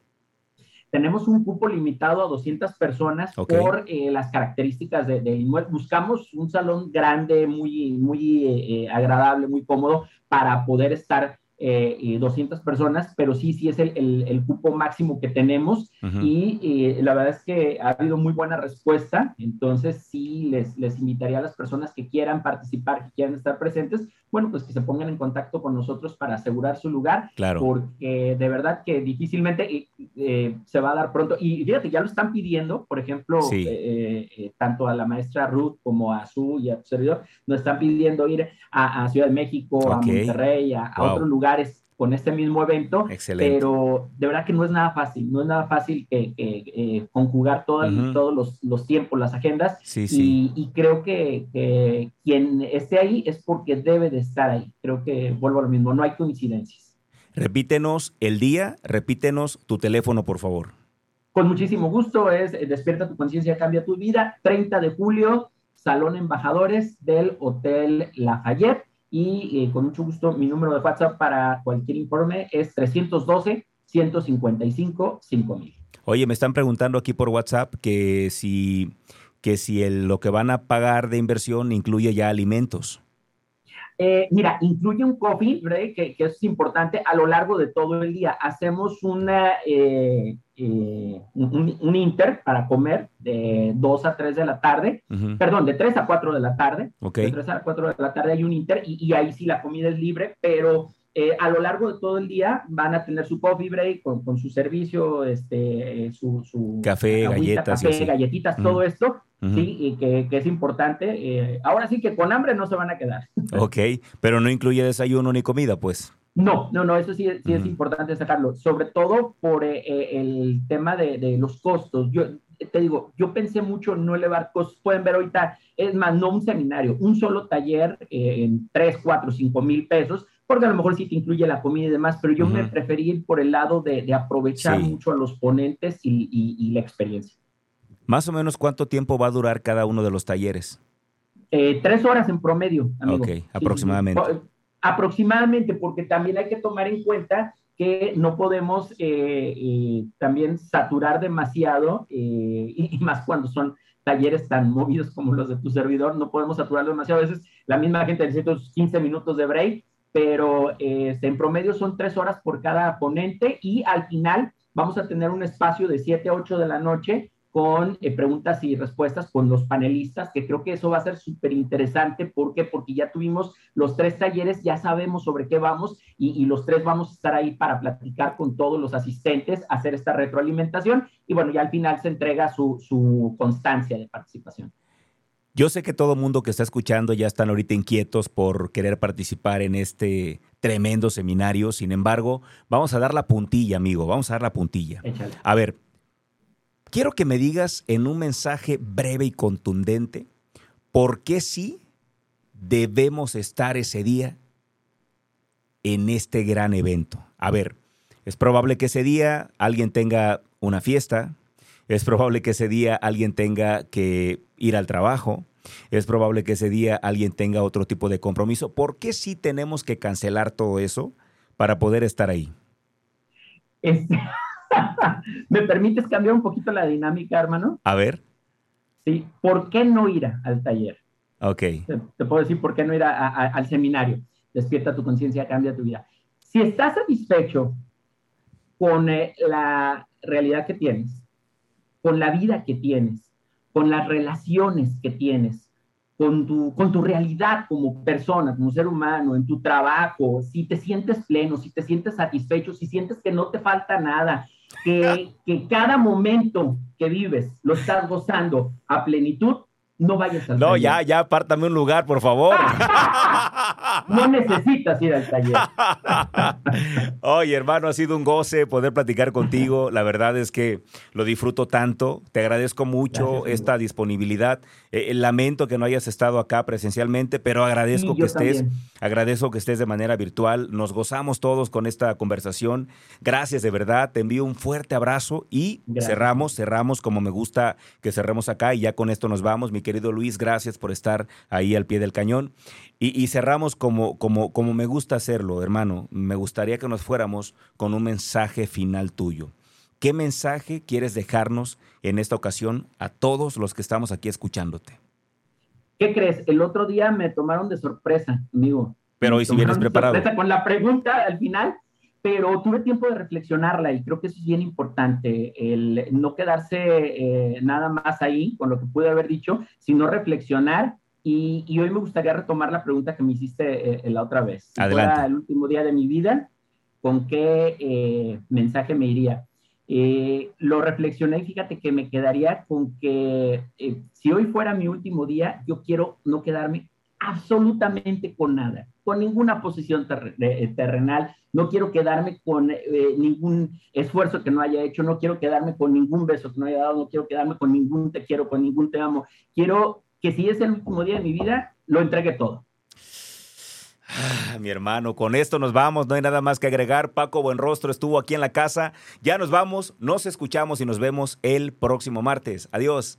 Tenemos un cupo limitado a 200 personas por eh, las características del de inmueble. Buscamos un salón grande, muy, muy eh, eh, agradable, muy cómodo para poder estar eh, 200 personas, pero sí, sí es el, el, cupo máximo que tenemos y eh, la verdad es que ha habido muy buena respuesta, entonces sí les, les invitaría a las personas que quieran participar, que quieran estar presentes, bueno, pues que se pongan en contacto con nosotros para asegurar su lugar, claro. porque de verdad que difícilmente eh, eh, se va a dar pronto. Y fíjate, ya lo están pidiendo, por ejemplo, tanto a la maestra Ruth como a su y a su servidor, nos están pidiendo ir a, Ciudad de México, a Monterrey, a, a otros lugares con este mismo evento, pero de verdad que no es nada fácil, no es nada fácil que, eh, conjugar todos los, los, tiempos, las agendas, y, creo que, quien esté ahí es porque debe de estar ahí, creo que vuelvo a lo mismo, no hay coincidencias. Repítenos el día, repítenos tu teléfono, por favor. Con muchísimo gusto, es eh, Despierta tu conciencia, cambia tu vida, 30 de julio, Salón Embajadores del Hotel Lafayette y eh, con mucho gusto mi número de WhatsApp para cualquier informe es 312-155-5000. Oye, me están preguntando aquí por WhatsApp que si, que si el, lo que van a pagar de inversión incluye ya alimentos. Eh, mira, incluye un coffee break, que, es importante a lo largo de todo el día. Hacemos una, eh, eh, un, inter para comer de 2 a 3 de la tarde, perdón, de 3 a 4 de la tarde. De 3 a 4 de la tarde hay un inter y, ahí sí la comida es libre, pero a lo largo de todo el día van a tener su coffee break con, su servicio, este, su, café, galletas. Café, galletitas, todo esto Sí, y que, es importante. Eh, ahora sí que con hambre no se van a quedar. [laughs] Ok, pero no incluye desayuno ni comida, pues. No, no, no, eso sí, sí es importante sacarlo, sobre todo por eh, eh, el tema de, los costos. Yo te digo, yo pensé mucho en no elevar costos. Pueden ver ahorita, es más, no un seminario, un solo taller en 3, 4, 5 mil pesos, porque a lo mejor sí te incluye la comida y demás, pero yo me preferí ir por el lado de, aprovechar mucho a los ponentes y la experiencia. Más o menos cuánto tiempo va a durar cada uno de los talleres. Eh, tres horas en promedio. Amigo. Ok, aproximadamente. Aproximadamente, porque también hay que tomar en cuenta que no podemos eh, eh, también saturar demasiado, y, más cuando son talleres tan movidos como los de tu servidor, no podemos saturar demasiado. A veces la misma gente necesita 15 minutos de break, pero este, en promedio son tres horas por cada ponente y al final vamos a tener un espacio de 7 a 8 de la noche con eh, preguntas y respuestas con los panelistas, que creo que eso va a ser súper interesante. ¿Por qué? Porque ya tuvimos los tres talleres, ya sabemos sobre qué vamos y, los tres vamos a estar ahí para platicar con todos los asistentes, hacer esta retroalimentación y bueno, ya al final se entrega su, su constancia de participación. Yo sé que todo mundo que está escuchando ya están ahorita inquietos por querer participar en este tremendo seminario. Sin embargo, vamos a dar la puntilla, amigo. Vamos a dar la puntilla. A ver, Quiero que me digas en un mensaje breve y contundente por qué sí debemos estar ese día en este gran evento. A ver, es probable que ese día alguien tenga una fiesta, es probable que ese día alguien tenga que ir al trabajo, es probable que ese día alguien tenga otro tipo de compromiso. ¿Por qué sí tenemos que cancelar todo eso para poder estar ahí? [laughs] ¿Me permites cambiar un poquito la dinámica, hermano? A ver. ¿sí? ¿Por qué no ir al taller? Ok. Te, puedo decir por qué no ir al seminario. Despierta tu conciencia, cambia tu vida. Si estás satisfecho con eh, la realidad que tienes, con la vida que tienes, con las relaciones que tienes, con tu, con tu realidad como persona, como ser humano, en tu trabajo, si te sientes pleno, si te sientes satisfecho, si sientes que no te falta nada, que, que cada momento que vives lo estás gozando a plenitud, no vayas al. No, ya, ya, apártame un lugar, por favor. [laughs] no necesitas ir al taller. [laughs] Oye, hermano, ha sido un goce poder platicar contigo. La verdad es que lo disfruto tanto. Te agradezco mucho esta disponibilidad. Eh, lamento que no hayas estado acá presencialmente, pero agradezco que estés. Agradezco que estés de manera virtual. Nos gozamos todos con esta conversación. Gracias de verdad. Te envío un fuerte abrazo y cerramos, cerramos como me gusta que cerremos acá y ya con esto nos vamos, mi querido Luis, gracias por estar ahí al pie del cañón. Y, cerramos como, como, como me gusta hacerlo, hermano. Me gustaría que nos fuéramos con un mensaje final tuyo. ¿Qué mensaje quieres dejarnos en esta ocasión a todos los que estamos aquí escuchándote? ¿Qué crees? El otro día me tomaron de sorpresa, amigo. Pero hoy si vienes preparado. Con la pregunta al final, pero tuve tiempo de reflexionarla y creo que eso es bien importante, el no quedarse eh, nada más ahí con lo que pude haber dicho, sino reflexionar. Y, hoy me gustaría retomar la pregunta que me hiciste eh, la otra vez. Si Adelante. fuera el último día de mi vida, ¿con qué eh, mensaje me iría? lo reflexioné y fíjate que me quedaría con que si hoy fuera mi último día, yo quiero no quedarme absolutamente con nada, con ninguna posición terrenal, no quiero quedarme con eh, ningún esfuerzo que no haya hecho, no quiero quedarme con ningún beso que no haya dado, no quiero quedarme con ningún te quiero, con ningún te amo. Quiero que si es el último día de mi vida, lo entregue todo. Ah, mi hermano, con esto nos vamos, no hay nada más que agregar. Paco Buenrostro estuvo aquí en la casa. Ya nos vamos, nos escuchamos y nos vemos el próximo martes. Adiós.